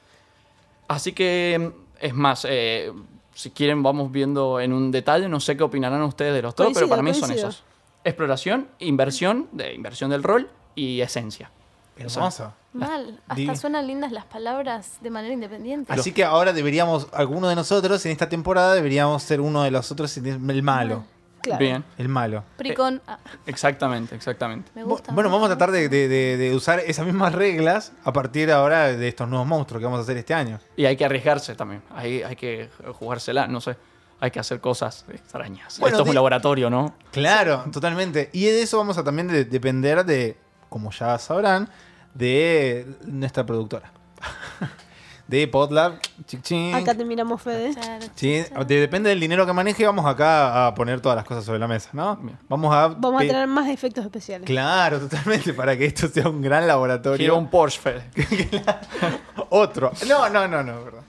Speaker 4: Así que, es más, eh, si quieren vamos viendo en un detalle, no sé qué opinarán ustedes de los dos, pero para mí son esos. Exploración, inversión, de inversión del rol y esencia.
Speaker 1: Hermoso.
Speaker 3: Mal. Hasta
Speaker 1: Divi-
Speaker 3: suenan lindas las palabras de manera independiente.
Speaker 1: Así que ahora deberíamos, alguno de nosotros en esta temporada deberíamos ser uno de los otros, el malo.
Speaker 2: Claro.
Speaker 4: Bien,
Speaker 1: El malo.
Speaker 3: Pricón. ah,
Speaker 4: exactamente, exactamente.
Speaker 3: me gusta.
Speaker 1: Bueno, vamos a tratar de, de- de- de usar esas mismas reglas a partir ahora de estos nuevos monstruos que vamos a hacer este año.
Speaker 4: Y hay que arriesgarse también, hay, hay que jugársela, no sé. Hay que hacer cosas extrañas.
Speaker 1: Bueno,
Speaker 4: Esto es
Speaker 1: di-
Speaker 4: un laboratorio, ¿no?
Speaker 1: Claro, totalmente. Y de eso vamos a también de- depender de, como ya sabrán, de nuestra productora. de Podlab. Chic, chic.
Speaker 2: Acá te miramos, Fede.
Speaker 3: Claro,
Speaker 1: Sí, de- depende del dinero que maneje, vamos acá a poner todas las cosas sobre la mesa, ¿no? Vamos a...
Speaker 2: Vamos a
Speaker 1: pe-
Speaker 2: tener más efectos especiales.
Speaker 1: Claro, totalmente, para que esto sea un gran laboratorio.
Speaker 4: Quiero un Porsche, Fede.
Speaker 1: Otro. No, no, no, no, perdón.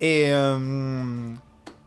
Speaker 1: Eh, um,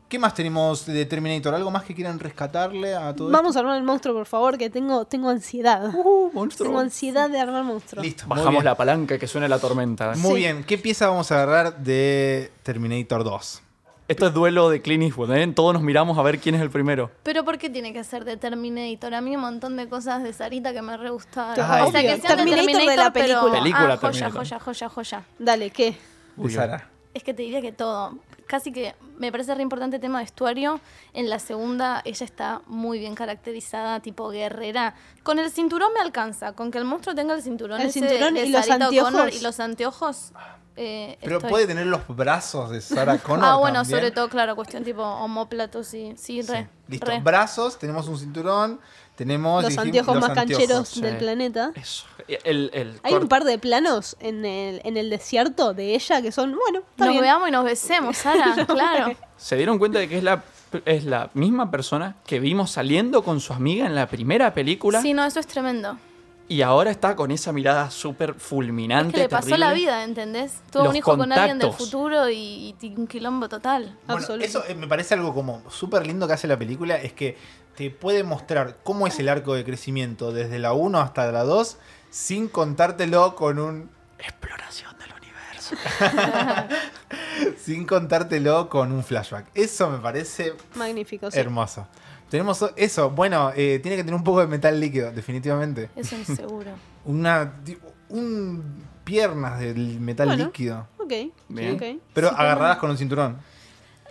Speaker 1: ¿Qué más tenemos de Terminator? ¿Algo más que quieran rescatarle a todo
Speaker 2: Vamos a armar el monstruo, por favor, que tengo, tengo ansiedad.
Speaker 4: Uh, monstruo.
Speaker 2: Tengo ansiedad de armar monstruo.
Speaker 1: Listo.
Speaker 4: Bajamos la palanca que suene la tormenta.
Speaker 1: Muy
Speaker 2: Sí.
Speaker 1: bien. ¿Qué pieza vamos a agarrar de Terminator 2?
Speaker 4: Esto es duelo de Clint Eastwood, ¿eh? Todos nos miramos a ver quién es el primero.
Speaker 3: Pero ¿por qué tiene que ser de Terminator? A mí un montón de cosas de Sarita que me re gustaron.
Speaker 1: Ay,
Speaker 3: o sea, que sean de
Speaker 2: Terminator de la
Speaker 3: pero-
Speaker 2: película.
Speaker 3: Ah, joya,
Speaker 4: Terminator.
Speaker 3: joya, joya, joya.
Speaker 2: Dale, ¿qué?
Speaker 1: De Sara.
Speaker 3: Es que te diría que todo. Casi que me parece re importante el tema de vestuario. En la segunda ella está muy bien caracterizada, tipo guerrera. Con el cinturón me alcanza, con que el monstruo tenga el cinturón,
Speaker 2: El
Speaker 3: ese
Speaker 2: cinturón
Speaker 3: de
Speaker 2: y los anteojos.
Speaker 3: y los anteojos. eh,
Speaker 1: Pero
Speaker 3: estoy.
Speaker 1: puede tener los brazos de Sarah Connor.
Speaker 3: Ah, bueno,
Speaker 1: también.
Speaker 3: sobre todo, claro, cuestión tipo homóplatos y sí,
Speaker 1: Sí.
Speaker 3: re.
Speaker 1: Listo.
Speaker 3: re.
Speaker 1: Brazos, tenemos un cinturón, tenemos
Speaker 2: Los anteojos
Speaker 1: los
Speaker 2: más
Speaker 1: anteojos.
Speaker 2: cancheros
Speaker 4: sí.
Speaker 2: del planeta.
Speaker 4: Eso. El, el
Speaker 2: Hay un par de planos en el, en el desierto de ella que son, bueno, está
Speaker 3: Nos
Speaker 2: bien.
Speaker 3: veamos y nos besemos, Sara, claro.
Speaker 4: Se dieron cuenta de que es la, es la misma persona que vimos saliendo con su amiga en la primera película
Speaker 3: Sí, no, eso es tremendo.
Speaker 4: y ahora está con esa mirada súper fulminante.
Speaker 3: Es que le pasó la vida, ¿entendés? Tuvo
Speaker 4: Los
Speaker 3: un hijo con alguien del futuro y, y un quilombo total.
Speaker 1: Bueno,
Speaker 2: Absoluto.
Speaker 1: eso eh, me parece algo como súper lindo que hace la película, es que te puede mostrar cómo es el arco de crecimiento desde la 1 hasta la 2 sin contártelo con un...
Speaker 4: Exploración del universo.
Speaker 1: sin contártelo con un flashback. Eso me parece
Speaker 2: Magnífico, sí.
Speaker 1: hermoso. Tenemos eso, bueno, eh, tiene que tener un poco de metal líquido, definitivamente.
Speaker 3: Eso es seguro.
Speaker 1: Una... Un... piernas del metal
Speaker 2: Bueno.
Speaker 1: líquido.
Speaker 2: Ok,
Speaker 4: Bien.
Speaker 2: ok.
Speaker 1: Pero
Speaker 3: Sí,
Speaker 1: agarradas con un cinturón.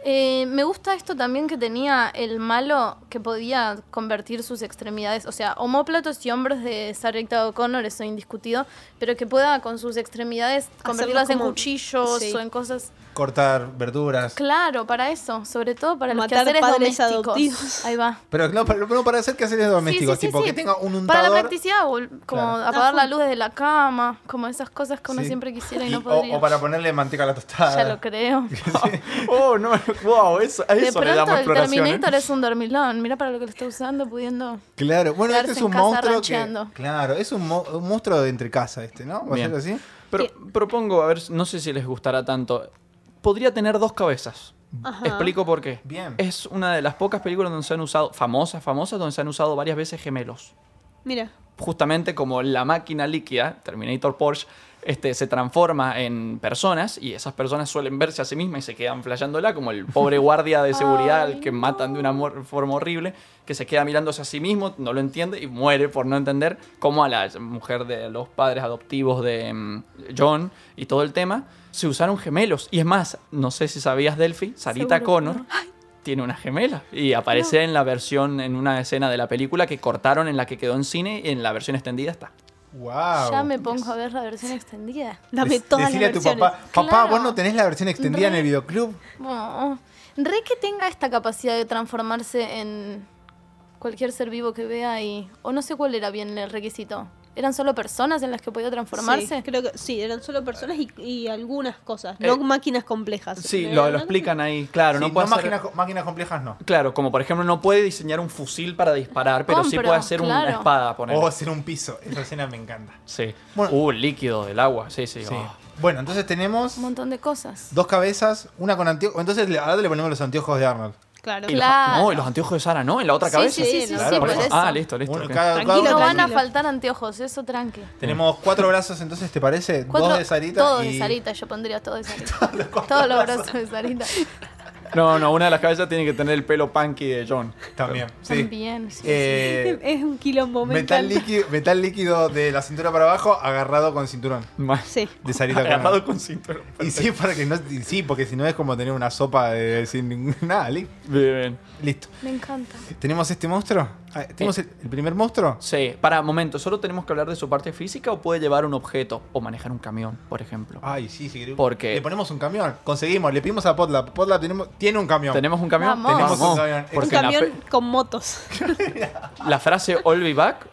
Speaker 3: Eh, me gusta esto también que tenía el malo que podía convertir sus extremidades, o sea, homóplatos y hombros de Sarita O'Connor, eso indiscutido, pero que pueda con sus extremidades convertirlas en cuchillos
Speaker 2: sí.
Speaker 3: o en cosas.
Speaker 1: Cortar verduras.
Speaker 3: Claro, para eso, sobre todo para los
Speaker 2: Matar
Speaker 3: quehaceres
Speaker 2: padres
Speaker 3: domésticos.
Speaker 2: adoptivos.
Speaker 3: Ahí va.
Speaker 1: Pero no, para, no para hacer quehaceres domésticos,
Speaker 3: Sí, sí,
Speaker 1: tipo
Speaker 3: sí.
Speaker 1: que tenga un
Speaker 3: Para la
Speaker 1: untador.
Speaker 3: practicidad, o como
Speaker 1: Claro.
Speaker 3: apagar la luz desde la cama, como esas cosas que uno
Speaker 1: Sí.
Speaker 3: siempre quisiera y
Speaker 1: Y-
Speaker 3: no
Speaker 1: o-
Speaker 3: podría.
Speaker 1: o, para ponerle manteca a la tostada.
Speaker 3: Ya lo creo.
Speaker 4: oh, no, wow, eso, a
Speaker 3: De
Speaker 4: eso le damos
Speaker 3: el.
Speaker 4: ¿eh?
Speaker 3: Terminator es un dormilón. Mira para lo que lo está usando, pudiendo.
Speaker 1: Claro, bueno, este es un monstruo que. Claro, es un, mo- un monstruo de entre casa este, ¿no? ¿Va a
Speaker 4: Bien.
Speaker 1: ser así?
Speaker 4: Pero
Speaker 2: ¿Qué?
Speaker 4: propongo, a ver, no sé si les gustará tanto. Podría tener dos cabezas.
Speaker 2: Ajá.
Speaker 4: Explico por qué.
Speaker 1: Bien.
Speaker 4: Es una de las pocas películas donde se han usado, famosas, famosas, donde se han usado varias veces gemelos.
Speaker 2: Mira,
Speaker 4: Justamente como la máquina líquida, Terminator Porsche, este, se transforma en personas y esas personas suelen verse a sí mismas y se quedan flayándola, como el pobre guardia de seguridad al
Speaker 3: Ay,
Speaker 4: que matan de una forma horrible, que se queda mirándose a sí mismo, no lo entiende y muere por no entender, como a la mujer de los padres adoptivos de mm, John y todo el tema, se usaron gemelos. Y es más, no sé si sabías, Delphi, Sarita Connor
Speaker 3: no.
Speaker 4: tiene una gemela y aparece en la versión, en una escena de la película que cortaron en la que quedó en cine y en la versión extendida está.
Speaker 1: Wow.
Speaker 3: Ya me pongo a ver la versión extendida.
Speaker 2: dame todas las
Speaker 1: Decirle a tu papá, papá,
Speaker 3: Claro.
Speaker 1: vos no tenés la versión extendida en el videoclub.
Speaker 3: Oh, re que tenga esta capacidad de transformarse en cualquier ser vivo que vea y. O no sé cuál era bien el requisito. ¿Eran solo personas en las que podía transformarse?
Speaker 2: Sí, creo que sí, eran solo personas y, y algunas cosas,
Speaker 4: Eh,
Speaker 2: no máquinas complejas.
Speaker 4: Sí, lo,
Speaker 2: no,
Speaker 4: lo
Speaker 2: no,
Speaker 4: explican ahí, claro,
Speaker 1: Sí,
Speaker 4: no puede hacer-
Speaker 1: máquinas, máquinas complejas no.
Speaker 4: Claro, como por ejemplo no puede diseñar un fusil para disparar, pero sí puede hacer una espada, poner.
Speaker 1: O hacer un piso. Esa escena me encanta.
Speaker 4: Sí.
Speaker 1: Bueno.
Speaker 4: uh, el líquido del agua, sí, sí.
Speaker 1: Sí.
Speaker 4: oh.
Speaker 1: Bueno, entonces tenemos
Speaker 3: Un montón de cosas.
Speaker 1: dos cabezas, una con anteojos. Entonces ahora le ponemos los anteojos de Arnold.
Speaker 2: Claro.
Speaker 4: Y los-
Speaker 3: Claro.
Speaker 4: no, y los anteojos de Sara, ¿no? En la otra
Speaker 3: Sí,
Speaker 4: cabeza.
Speaker 3: sí, sí, sí,
Speaker 1: Claro,
Speaker 3: sí,
Speaker 1: por
Speaker 3: por
Speaker 1: eso.
Speaker 3: eso.
Speaker 4: Ah, listo, listo.
Speaker 1: Cada- cada
Speaker 3: No van a faltar anteojos, eso tranqui.
Speaker 1: Tenemos cuatro brazos, entonces, ¿te parece?
Speaker 3: Cuatro-
Speaker 1: dos de Sarita
Speaker 3: Todos
Speaker 1: y...
Speaker 3: de Sarita, yo pondría todos de Sarita. Todos los brazos de Sarita.
Speaker 4: No, no, una de las cabezas tiene que tener el pelo punky de John.
Speaker 1: También, sí.
Speaker 3: También, sí,
Speaker 1: Eh,
Speaker 2: Es un quilombo, me
Speaker 1: metal,
Speaker 2: encanta.
Speaker 1: líquido, metal líquido de la cintura para abajo agarrado con cinturón.
Speaker 2: Sí.
Speaker 1: De Sarita
Speaker 4: Agarrado
Speaker 1: Connor.
Speaker 4: con cinturón.
Speaker 1: Y sí, para que no, y sí, porque si no es como tener una sopa de, sin ningún- nada. li-
Speaker 4: Bien, bien.
Speaker 1: Listo.
Speaker 3: Me encanta.
Speaker 1: ¿Tenemos este monstruo? Ah, ¿Tenemos el, el primer monstruo?
Speaker 4: Sí, para momento, ¿solo tenemos que hablar de su parte física o puede llevar un objeto o manejar un camión, por ejemplo?
Speaker 1: Ay, sí, sí.
Speaker 4: Porque-
Speaker 1: Le ponemos un camión. Conseguimos, le pedimos a Potlap. Potlap tenemos, tiene un camión.
Speaker 4: ¿Tenemos un camión?
Speaker 3: Vamos.
Speaker 1: Tenemos
Speaker 4: Vamos,
Speaker 1: un camión.
Speaker 2: Un
Speaker 4: Porque la,
Speaker 2: camión
Speaker 4: pe-
Speaker 2: con motos.
Speaker 4: la frase All Be Back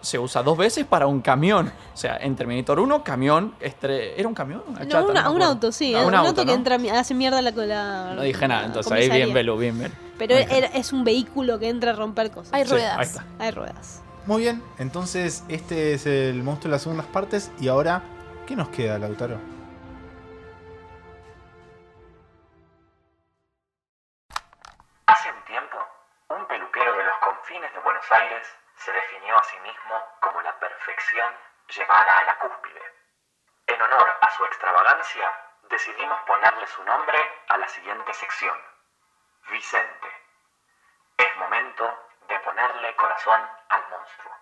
Speaker 4: se usa dos veces para un camión. O sea, en Terminator 1, camión. estre- ¿Era un camión? Una
Speaker 2: No,
Speaker 4: chata,
Speaker 2: una-
Speaker 4: me
Speaker 2: un
Speaker 4: acuerdo.
Speaker 2: auto, sí.
Speaker 4: Ah,
Speaker 2: un, auto, que
Speaker 4: ¿no?
Speaker 2: entra, hace mierda la, la
Speaker 4: No dije nada, entonces ahí bien. Belu, bien, bien.
Speaker 2: Pero era- es un vehículo que entra a romper cosas.
Speaker 3: Hay
Speaker 4: Sí,
Speaker 3: ruedas.
Speaker 4: ahí está.
Speaker 2: Hay ruedas.
Speaker 1: Muy bien. Entonces, este es el monstruo de las segundas partes. Y ahora, ¿qué nos queda, Lautaro?
Speaker 6: Aires se definió a sí mismo como la perfección llevada a la cúspide. En honor a su extravagancia, decidimos ponerle su nombre a la siguiente sección. Vicente. Es momento de ponerle corazón al monstruo.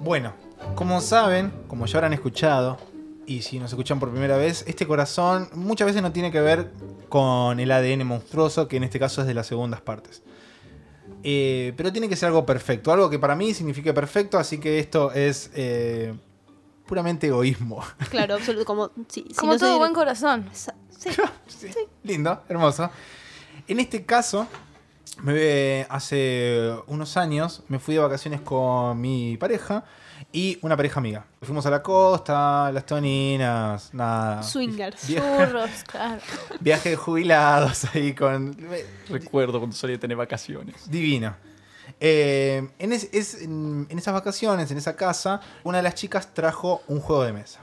Speaker 1: Bueno, como saben, como ya habrán escuchado, y si nos escuchan por primera vez, este corazón muchas veces no tiene que ver con el ADN monstruoso, que en este caso es de las segundas partes. Eh, pero tiene que ser algo perfecto, algo que para mí signifique perfecto, así que esto es eh, puramente egoísmo.
Speaker 2: Claro, absoluto. Como, sí, si
Speaker 3: Como
Speaker 2: no se
Speaker 3: todo buen corazón.
Speaker 2: Sí,
Speaker 1: Lindo, hermoso. En este caso, me, hace unos años me fui de vacaciones con mi pareja y una pareja amiga. Fuimos a la costa, las toninas, nada.
Speaker 2: Swingers.
Speaker 1: Via-
Speaker 3: Churros, claro.
Speaker 1: viaje de jubilados ahí con.
Speaker 4: Recuerdo cuando solía tener vacaciones.
Speaker 1: Divino. Eh, en, es- es- en- en esas vacaciones, en esa casa, una de las chicas trajo un juego de mesa.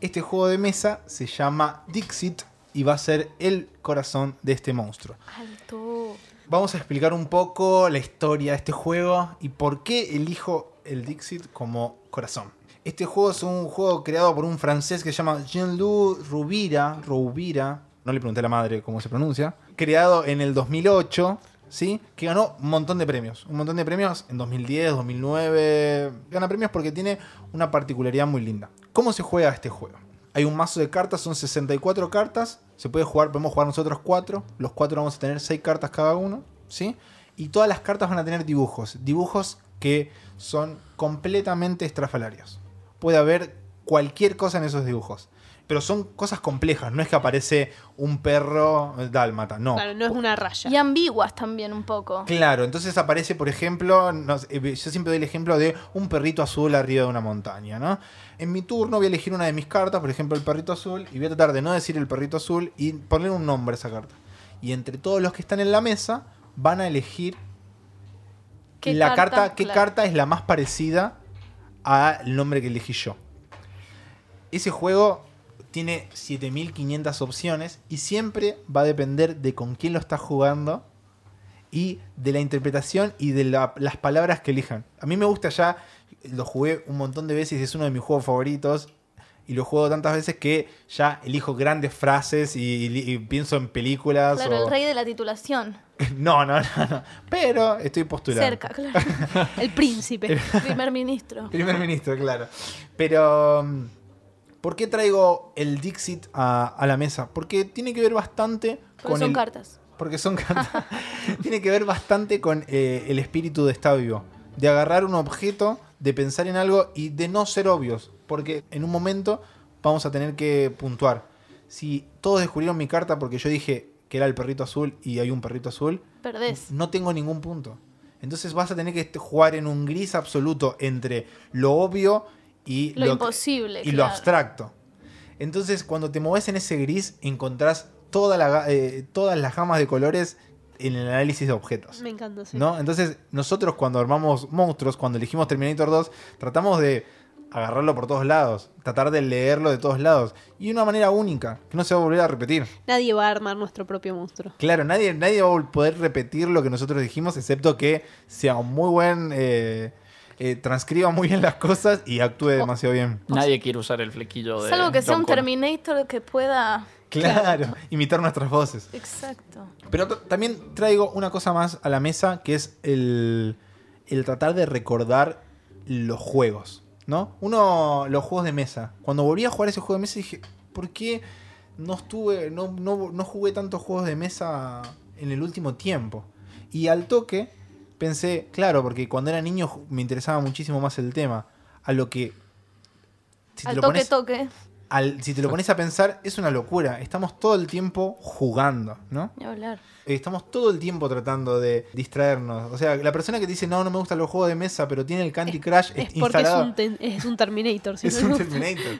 Speaker 1: Este juego de mesa se llama Dixit y va a ser el corazón de este monstruo.
Speaker 3: Alto.
Speaker 1: Vamos a explicar un poco la historia de este juego y por qué elijo el Dixit como corazón. Este juego es un juego creado por un francés que se llama Jean-Loup Rouvira, Rouvira, no le pregunté a la madre cómo se pronuncia, creado en el 2008, ¿sí? Que ganó un montón de premios, un montón de premios en 2010, 2009, gana premios porque tiene una particularidad muy linda. ¿Cómo se juega este juego? Hay un mazo de cartas, son 64 cartas. Se puede jugar, podemos jugar nosotros cuatro. Los cuatro vamos a tener 6 cartas cada uno. ¿Sí? Y todas las cartas van a tener dibujos. Dibujos que son completamente estrafalarios. Puede haber cualquier cosa en esos dibujos. Pero son cosas complejas. No es que aparece un perro dálmata. No.
Speaker 2: Claro, no es una raya.
Speaker 3: Y ambiguas también un poco.
Speaker 1: Claro, entonces aparece, por ejemplo, no sé, eh, yo siempre doy el ejemplo de un perrito azul arriba de una montaña, ¿no? En mi turno voy a elegir una de mis cartas, por ejemplo el perrito azul, y voy a tratar de no decir el perrito azul y poner un nombre a esa carta. Y entre todos los que están en la mesa van a elegir
Speaker 3: ¿Qué
Speaker 1: la carta, qué
Speaker 3: Claro.
Speaker 1: carta es la más parecida al nombre que elegí yo. Ese juego tiene 7500 opciones y siempre va a depender de con quién lo estás jugando y de la interpretación y de la- las palabras que elijan. A mí me gusta ya, lo jugué un montón de veces, es uno de mis juegos favoritos y lo juego tantas veces que ya elijo grandes frases y, y- y pienso en películas.
Speaker 3: Claro,
Speaker 1: o-
Speaker 3: el rey de la titulación.
Speaker 1: No, no, no, no. Pero estoy postulando.
Speaker 3: Cerca, claro.
Speaker 2: El príncipe.
Speaker 3: Primer ministro.
Speaker 1: Primer ministro, claro. Pero, mm, ¿por qué traigo el Dixit a, a la mesa? Porque tiene que ver bastante
Speaker 3: Porque
Speaker 1: con
Speaker 3: son
Speaker 1: el...
Speaker 3: cartas.
Speaker 1: Porque son cartas. tiene que ver bastante con eh, el espíritu de estar vivo. De agarrar un objeto, de pensar en algo y de no ser obvios. Porque en un momento vamos a tener que puntuar. Si todos descubrieron mi carta porque yo dije que era el perrito azul y hay un perrito azul,
Speaker 3: Perdés.
Speaker 1: no tengo ningún punto. Entonces vas a tener que est- jugar en un gris absoluto entre lo obvio y
Speaker 3: Lo
Speaker 1: que-
Speaker 3: imposible,
Speaker 1: y lo abstracto. Entonces, cuando te moves en ese gris, encontrás toda la ga- eh, todas las gamas de colores en el análisis de objetos.
Speaker 2: Me encanta, sí.
Speaker 1: ¿no? Entonces, nosotros cuando armamos monstruos, cuando elegimos Terminator 2, tratamos de agarrarlo por todos lados, tratar de leerlo de todos lados. Y de una manera única, que no se va a volver a repetir.
Speaker 2: Nadie va a armar nuestro propio monstruo.
Speaker 1: Claro, nadie, nadie va a poder repetir lo que nosotros dijimos, excepto que sea un muy buen. eh, eh, transcriba muy bien las cosas y actúe demasiado bien.
Speaker 4: Nadie quiere usar el flequillo de.
Speaker 3: Salvo que sea un
Speaker 4: Connor.
Speaker 3: Terminator que pueda.
Speaker 1: Claro, imitar nuestras voces.
Speaker 3: Exacto.
Speaker 1: Pero también traigo una cosa más a la mesa, que es el, el tratar de recordar los juegos, ¿no? Uno, los juegos de mesa. Cuando volví a jugar ese juego de mesa dije, ¿por qué no estuve, no, no, no jugué tantos juegos de mesa en el último tiempo? Y al toque pensé, claro, porque cuando era niño me interesaba muchísimo más el tema. A lo que... si te
Speaker 3: Al
Speaker 1: lo
Speaker 3: toque,
Speaker 1: pones-
Speaker 3: toque.
Speaker 1: Al- si te lo pones a pensar, es una locura. Estamos todo el tiempo jugando, ¿no?
Speaker 3: Ni hablar.
Speaker 1: Eh, Estamos todo el tiempo tratando de distraernos. O sea, la persona que te dice, no, no me gustan los juegos de mesa, pero tiene el Candy Crush
Speaker 2: Es porque es
Speaker 1: instalado.
Speaker 2: un, ten- es un Terminator. si
Speaker 1: Es
Speaker 2: no
Speaker 1: un. Terminator.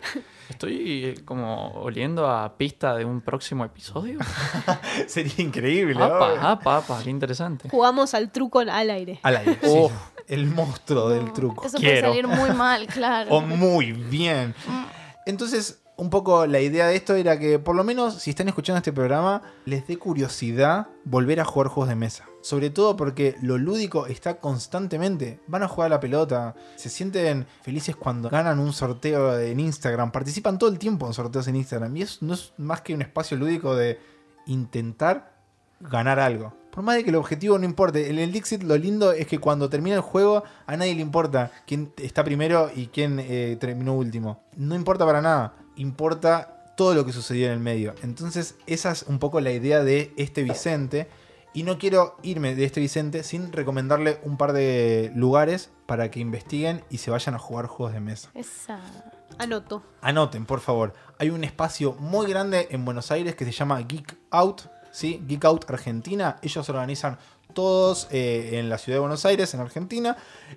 Speaker 4: Estoy eh, como oliendo a pista de un próximo episodio.
Speaker 1: Sería increíble. ¿no?
Speaker 4: apa, apa, apa, qué interesante.
Speaker 2: Jugamos al truco al aire.
Speaker 1: Al aire. sí.
Speaker 4: Oh.
Speaker 1: El monstruo del truco.
Speaker 3: Eso
Speaker 4: Quiero.
Speaker 3: puede salir muy mal, claro.
Speaker 1: O muy bien. Entonces, un poco la idea de esto era que, por lo menos, si están escuchando este programa, les dé curiosidad volver a jugar juegos de mesa. Sobre todo porque lo lúdico está constantemente. Van a jugar a la pelota, se sienten felices cuando ganan un sorteo en Instagram, participan todo el tiempo en sorteos en Instagram. Y eso no es más que un espacio lúdico de intentar ganar algo. Por más de que el objetivo no importe. En el Dixit lo lindo es que cuando termina el juego a nadie le importa quién está primero y quién eh, terminó último. No importa para nada. importa todo lo que sucedió en el medio. Entonces, esa es un poco la idea de este Vicente. Y no quiero irme de este Vicente sin recomendarle un par de lugares para que investiguen y se vayan a jugar juegos de mesa.
Speaker 3: Esa.
Speaker 2: Anoto.
Speaker 1: Anoten, por favor. Hay un espacio muy grande en Buenos Aires que se llama Geek Out, ¿sí? Geek Out Argentina. Ellos organizan todos eh, en la ciudad de Buenos Aires, en Argentina,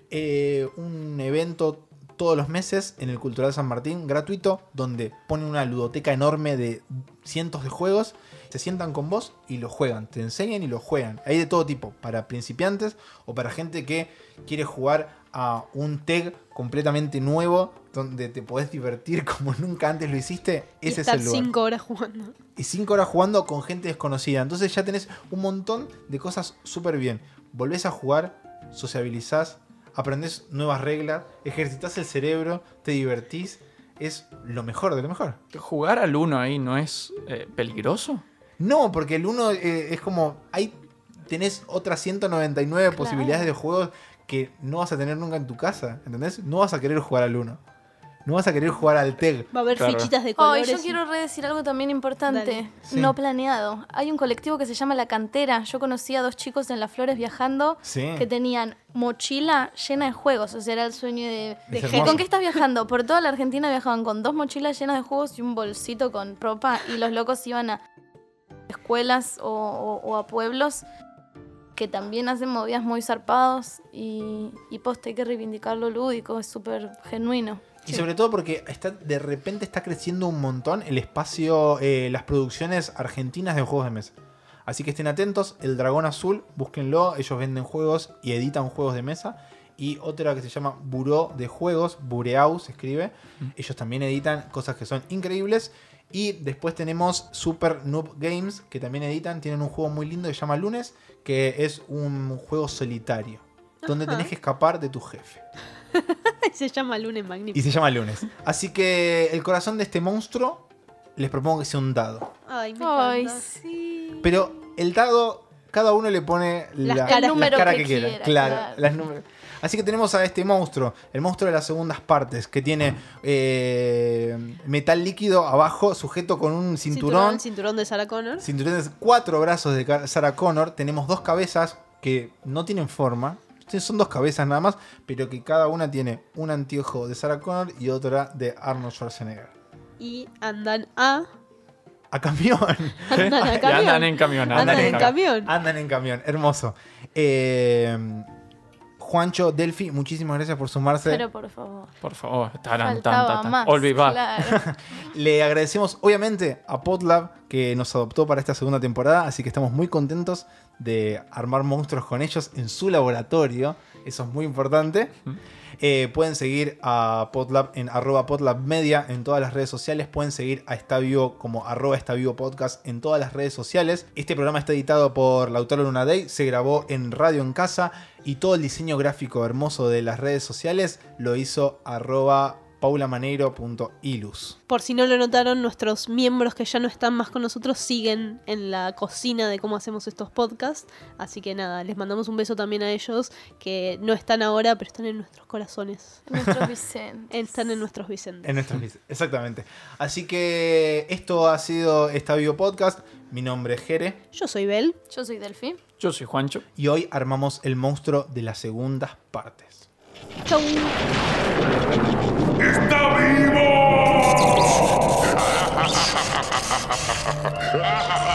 Speaker 1: eh, un evento todos los meses en el Cultural San Martín, gratuito, donde ponen una ludoteca enorme de cientos de juegos. Se sientan con vos y lo juegan, te enseñan y lo juegan. Hay de todo tipo, para principiantes o para gente que quiere jugar a un TEG completamente nuevo, donde te podés divertir como nunca antes lo hiciste.
Speaker 2: Y
Speaker 1: Ese es el lugar
Speaker 2: cinco horas jugando.
Speaker 1: y 5 horas jugando con gente desconocida. Entonces ya tenés un montón de cosas súper bien. Volvés a jugar, sociabilizás, aprendés nuevas reglas, ejercitas el cerebro, te divertís. Es lo mejor de lo mejor.
Speaker 4: ¿Jugar al uno ahí no es eh, peligroso?
Speaker 1: No, porque el 1 es como. Hay, tenés otras 199 posibilidades de juegos que no vas a tener nunca en tu casa. ¿Entendés? No vas a querer jugar al 1. No vas a querer jugar al TEG.
Speaker 2: Va a haber
Speaker 4: Claro.
Speaker 2: fichitas de colores.
Speaker 3: yo quiero redecir algo también importante.
Speaker 1: Sí.
Speaker 3: no planeado. Hay un colectivo que se llama La Cantera. Yo conocí a dos chicos en Las Flores viajando
Speaker 1: Sí.
Speaker 3: que tenían mochila llena de juegos. O sea, era el sueño de... ¿Y con qué estás viajando? Por toda la Argentina viajaban con dos mochilas llenas de juegos y un bolsito con ropa. Y los locos iban a escuelas o, o- o a pueblos que también hacen movidas muy zarpados. Y, y posta, hay que reivindicar lo lúdico. Es súper genuino.
Speaker 1: Y sobre todo porque está, de repente está creciendo un montón el espacio, eh, las producciones argentinas de juegos de mesa. Así que estén atentos, El Dragón Azul, búsquenlo, ellos venden juegos y editan juegos de mesa. Y otra que se llama Buró de Juegos, Bureau se escribe. Ellos también editan cosas que son increíbles. Y después tenemos Super Noob Games, que también editan. Tienen un juego muy lindo que se llama Lunes, que es un juego solitario. Donde
Speaker 2: Ajá.
Speaker 1: tenés que escapar de tu jefe.
Speaker 2: Se llama Lunes
Speaker 1: Y
Speaker 2: Magnífico.
Speaker 1: se llama lunes. Así que el corazón de este monstruo les propongo que sea un dado.
Speaker 2: Ay, me
Speaker 3: Ay, sí.
Speaker 1: Pero el dado, cada uno le pone
Speaker 2: Las
Speaker 1: la,
Speaker 2: caras-
Speaker 1: las
Speaker 3: número
Speaker 1: caras
Speaker 3: que
Speaker 1: que, quiera.
Speaker 3: quiera,
Speaker 1: Claro,
Speaker 3: claro.
Speaker 1: las Así que tenemos a este monstruo, el monstruo de las segundas partes, que tiene eh, metal líquido abajo, sujeto con un cinturón.
Speaker 2: Cinturón de Sarah Connor.
Speaker 1: Cinturón de cuatro brazos de Sarah Connor. Tenemos dos cabezas que no tienen forma. Son dos cabezas nada más, pero que cada una tiene un anteojo de Sarah Connor y otra de Arnold Schwarzenegger.
Speaker 2: Y andan a.
Speaker 1: A camión.
Speaker 2: Andan a
Speaker 4: Y
Speaker 2: camión.
Speaker 4: andan en camión.
Speaker 2: Andan en camión.
Speaker 1: Andan en camión. Hermoso. Eh, Juancho, Delphi, muchísimas gracias por sumarse.
Speaker 3: Pero por favor.
Speaker 4: Por favor. Taran, tan,
Speaker 3: Faltaba
Speaker 4: tan, tan.
Speaker 3: más.
Speaker 4: All be back.
Speaker 3: Claro.
Speaker 1: Le agradecemos obviamente a Potlab que nos adoptó para esta segunda temporada, así que estamos muy contentos de armar monstruos con ellos en su laboratorio. Eso es muy importante. Eh, pueden seguir a Potlab en arroba potlabmedia en todas las redes sociales. Pueden seguir a Está como arroba Está Podcast en todas las redes sociales. Este programa está editado por Lautaro Luna Day. Se grabó en Radio en Casa. Y todo el diseño gráfico hermoso de las redes sociales lo hizo arroba paulamaneiro.ilus.
Speaker 2: Por si no lo notaron, nuestros miembros que ya no están más con nosotros siguen en la cocina de cómo hacemos estos podcasts. Así que nada, les mandamos un beso también a ellos que no están ahora, pero están en nuestros corazones.
Speaker 3: Nuestro Vicente.
Speaker 2: Están en nuestros Vicentes.
Speaker 1: En nuestros vis- exactamente. Así que esto ha sido Esta Vivo Podcast. Mi nombre es Jere.
Speaker 2: Yo soy Bel.
Speaker 3: Yo soy Delphi.
Speaker 4: Yo soy Juancho.
Speaker 1: Y hoy armamos el monstruo de las segundas partes.
Speaker 2: Chau.
Speaker 7: ¡Está vivo!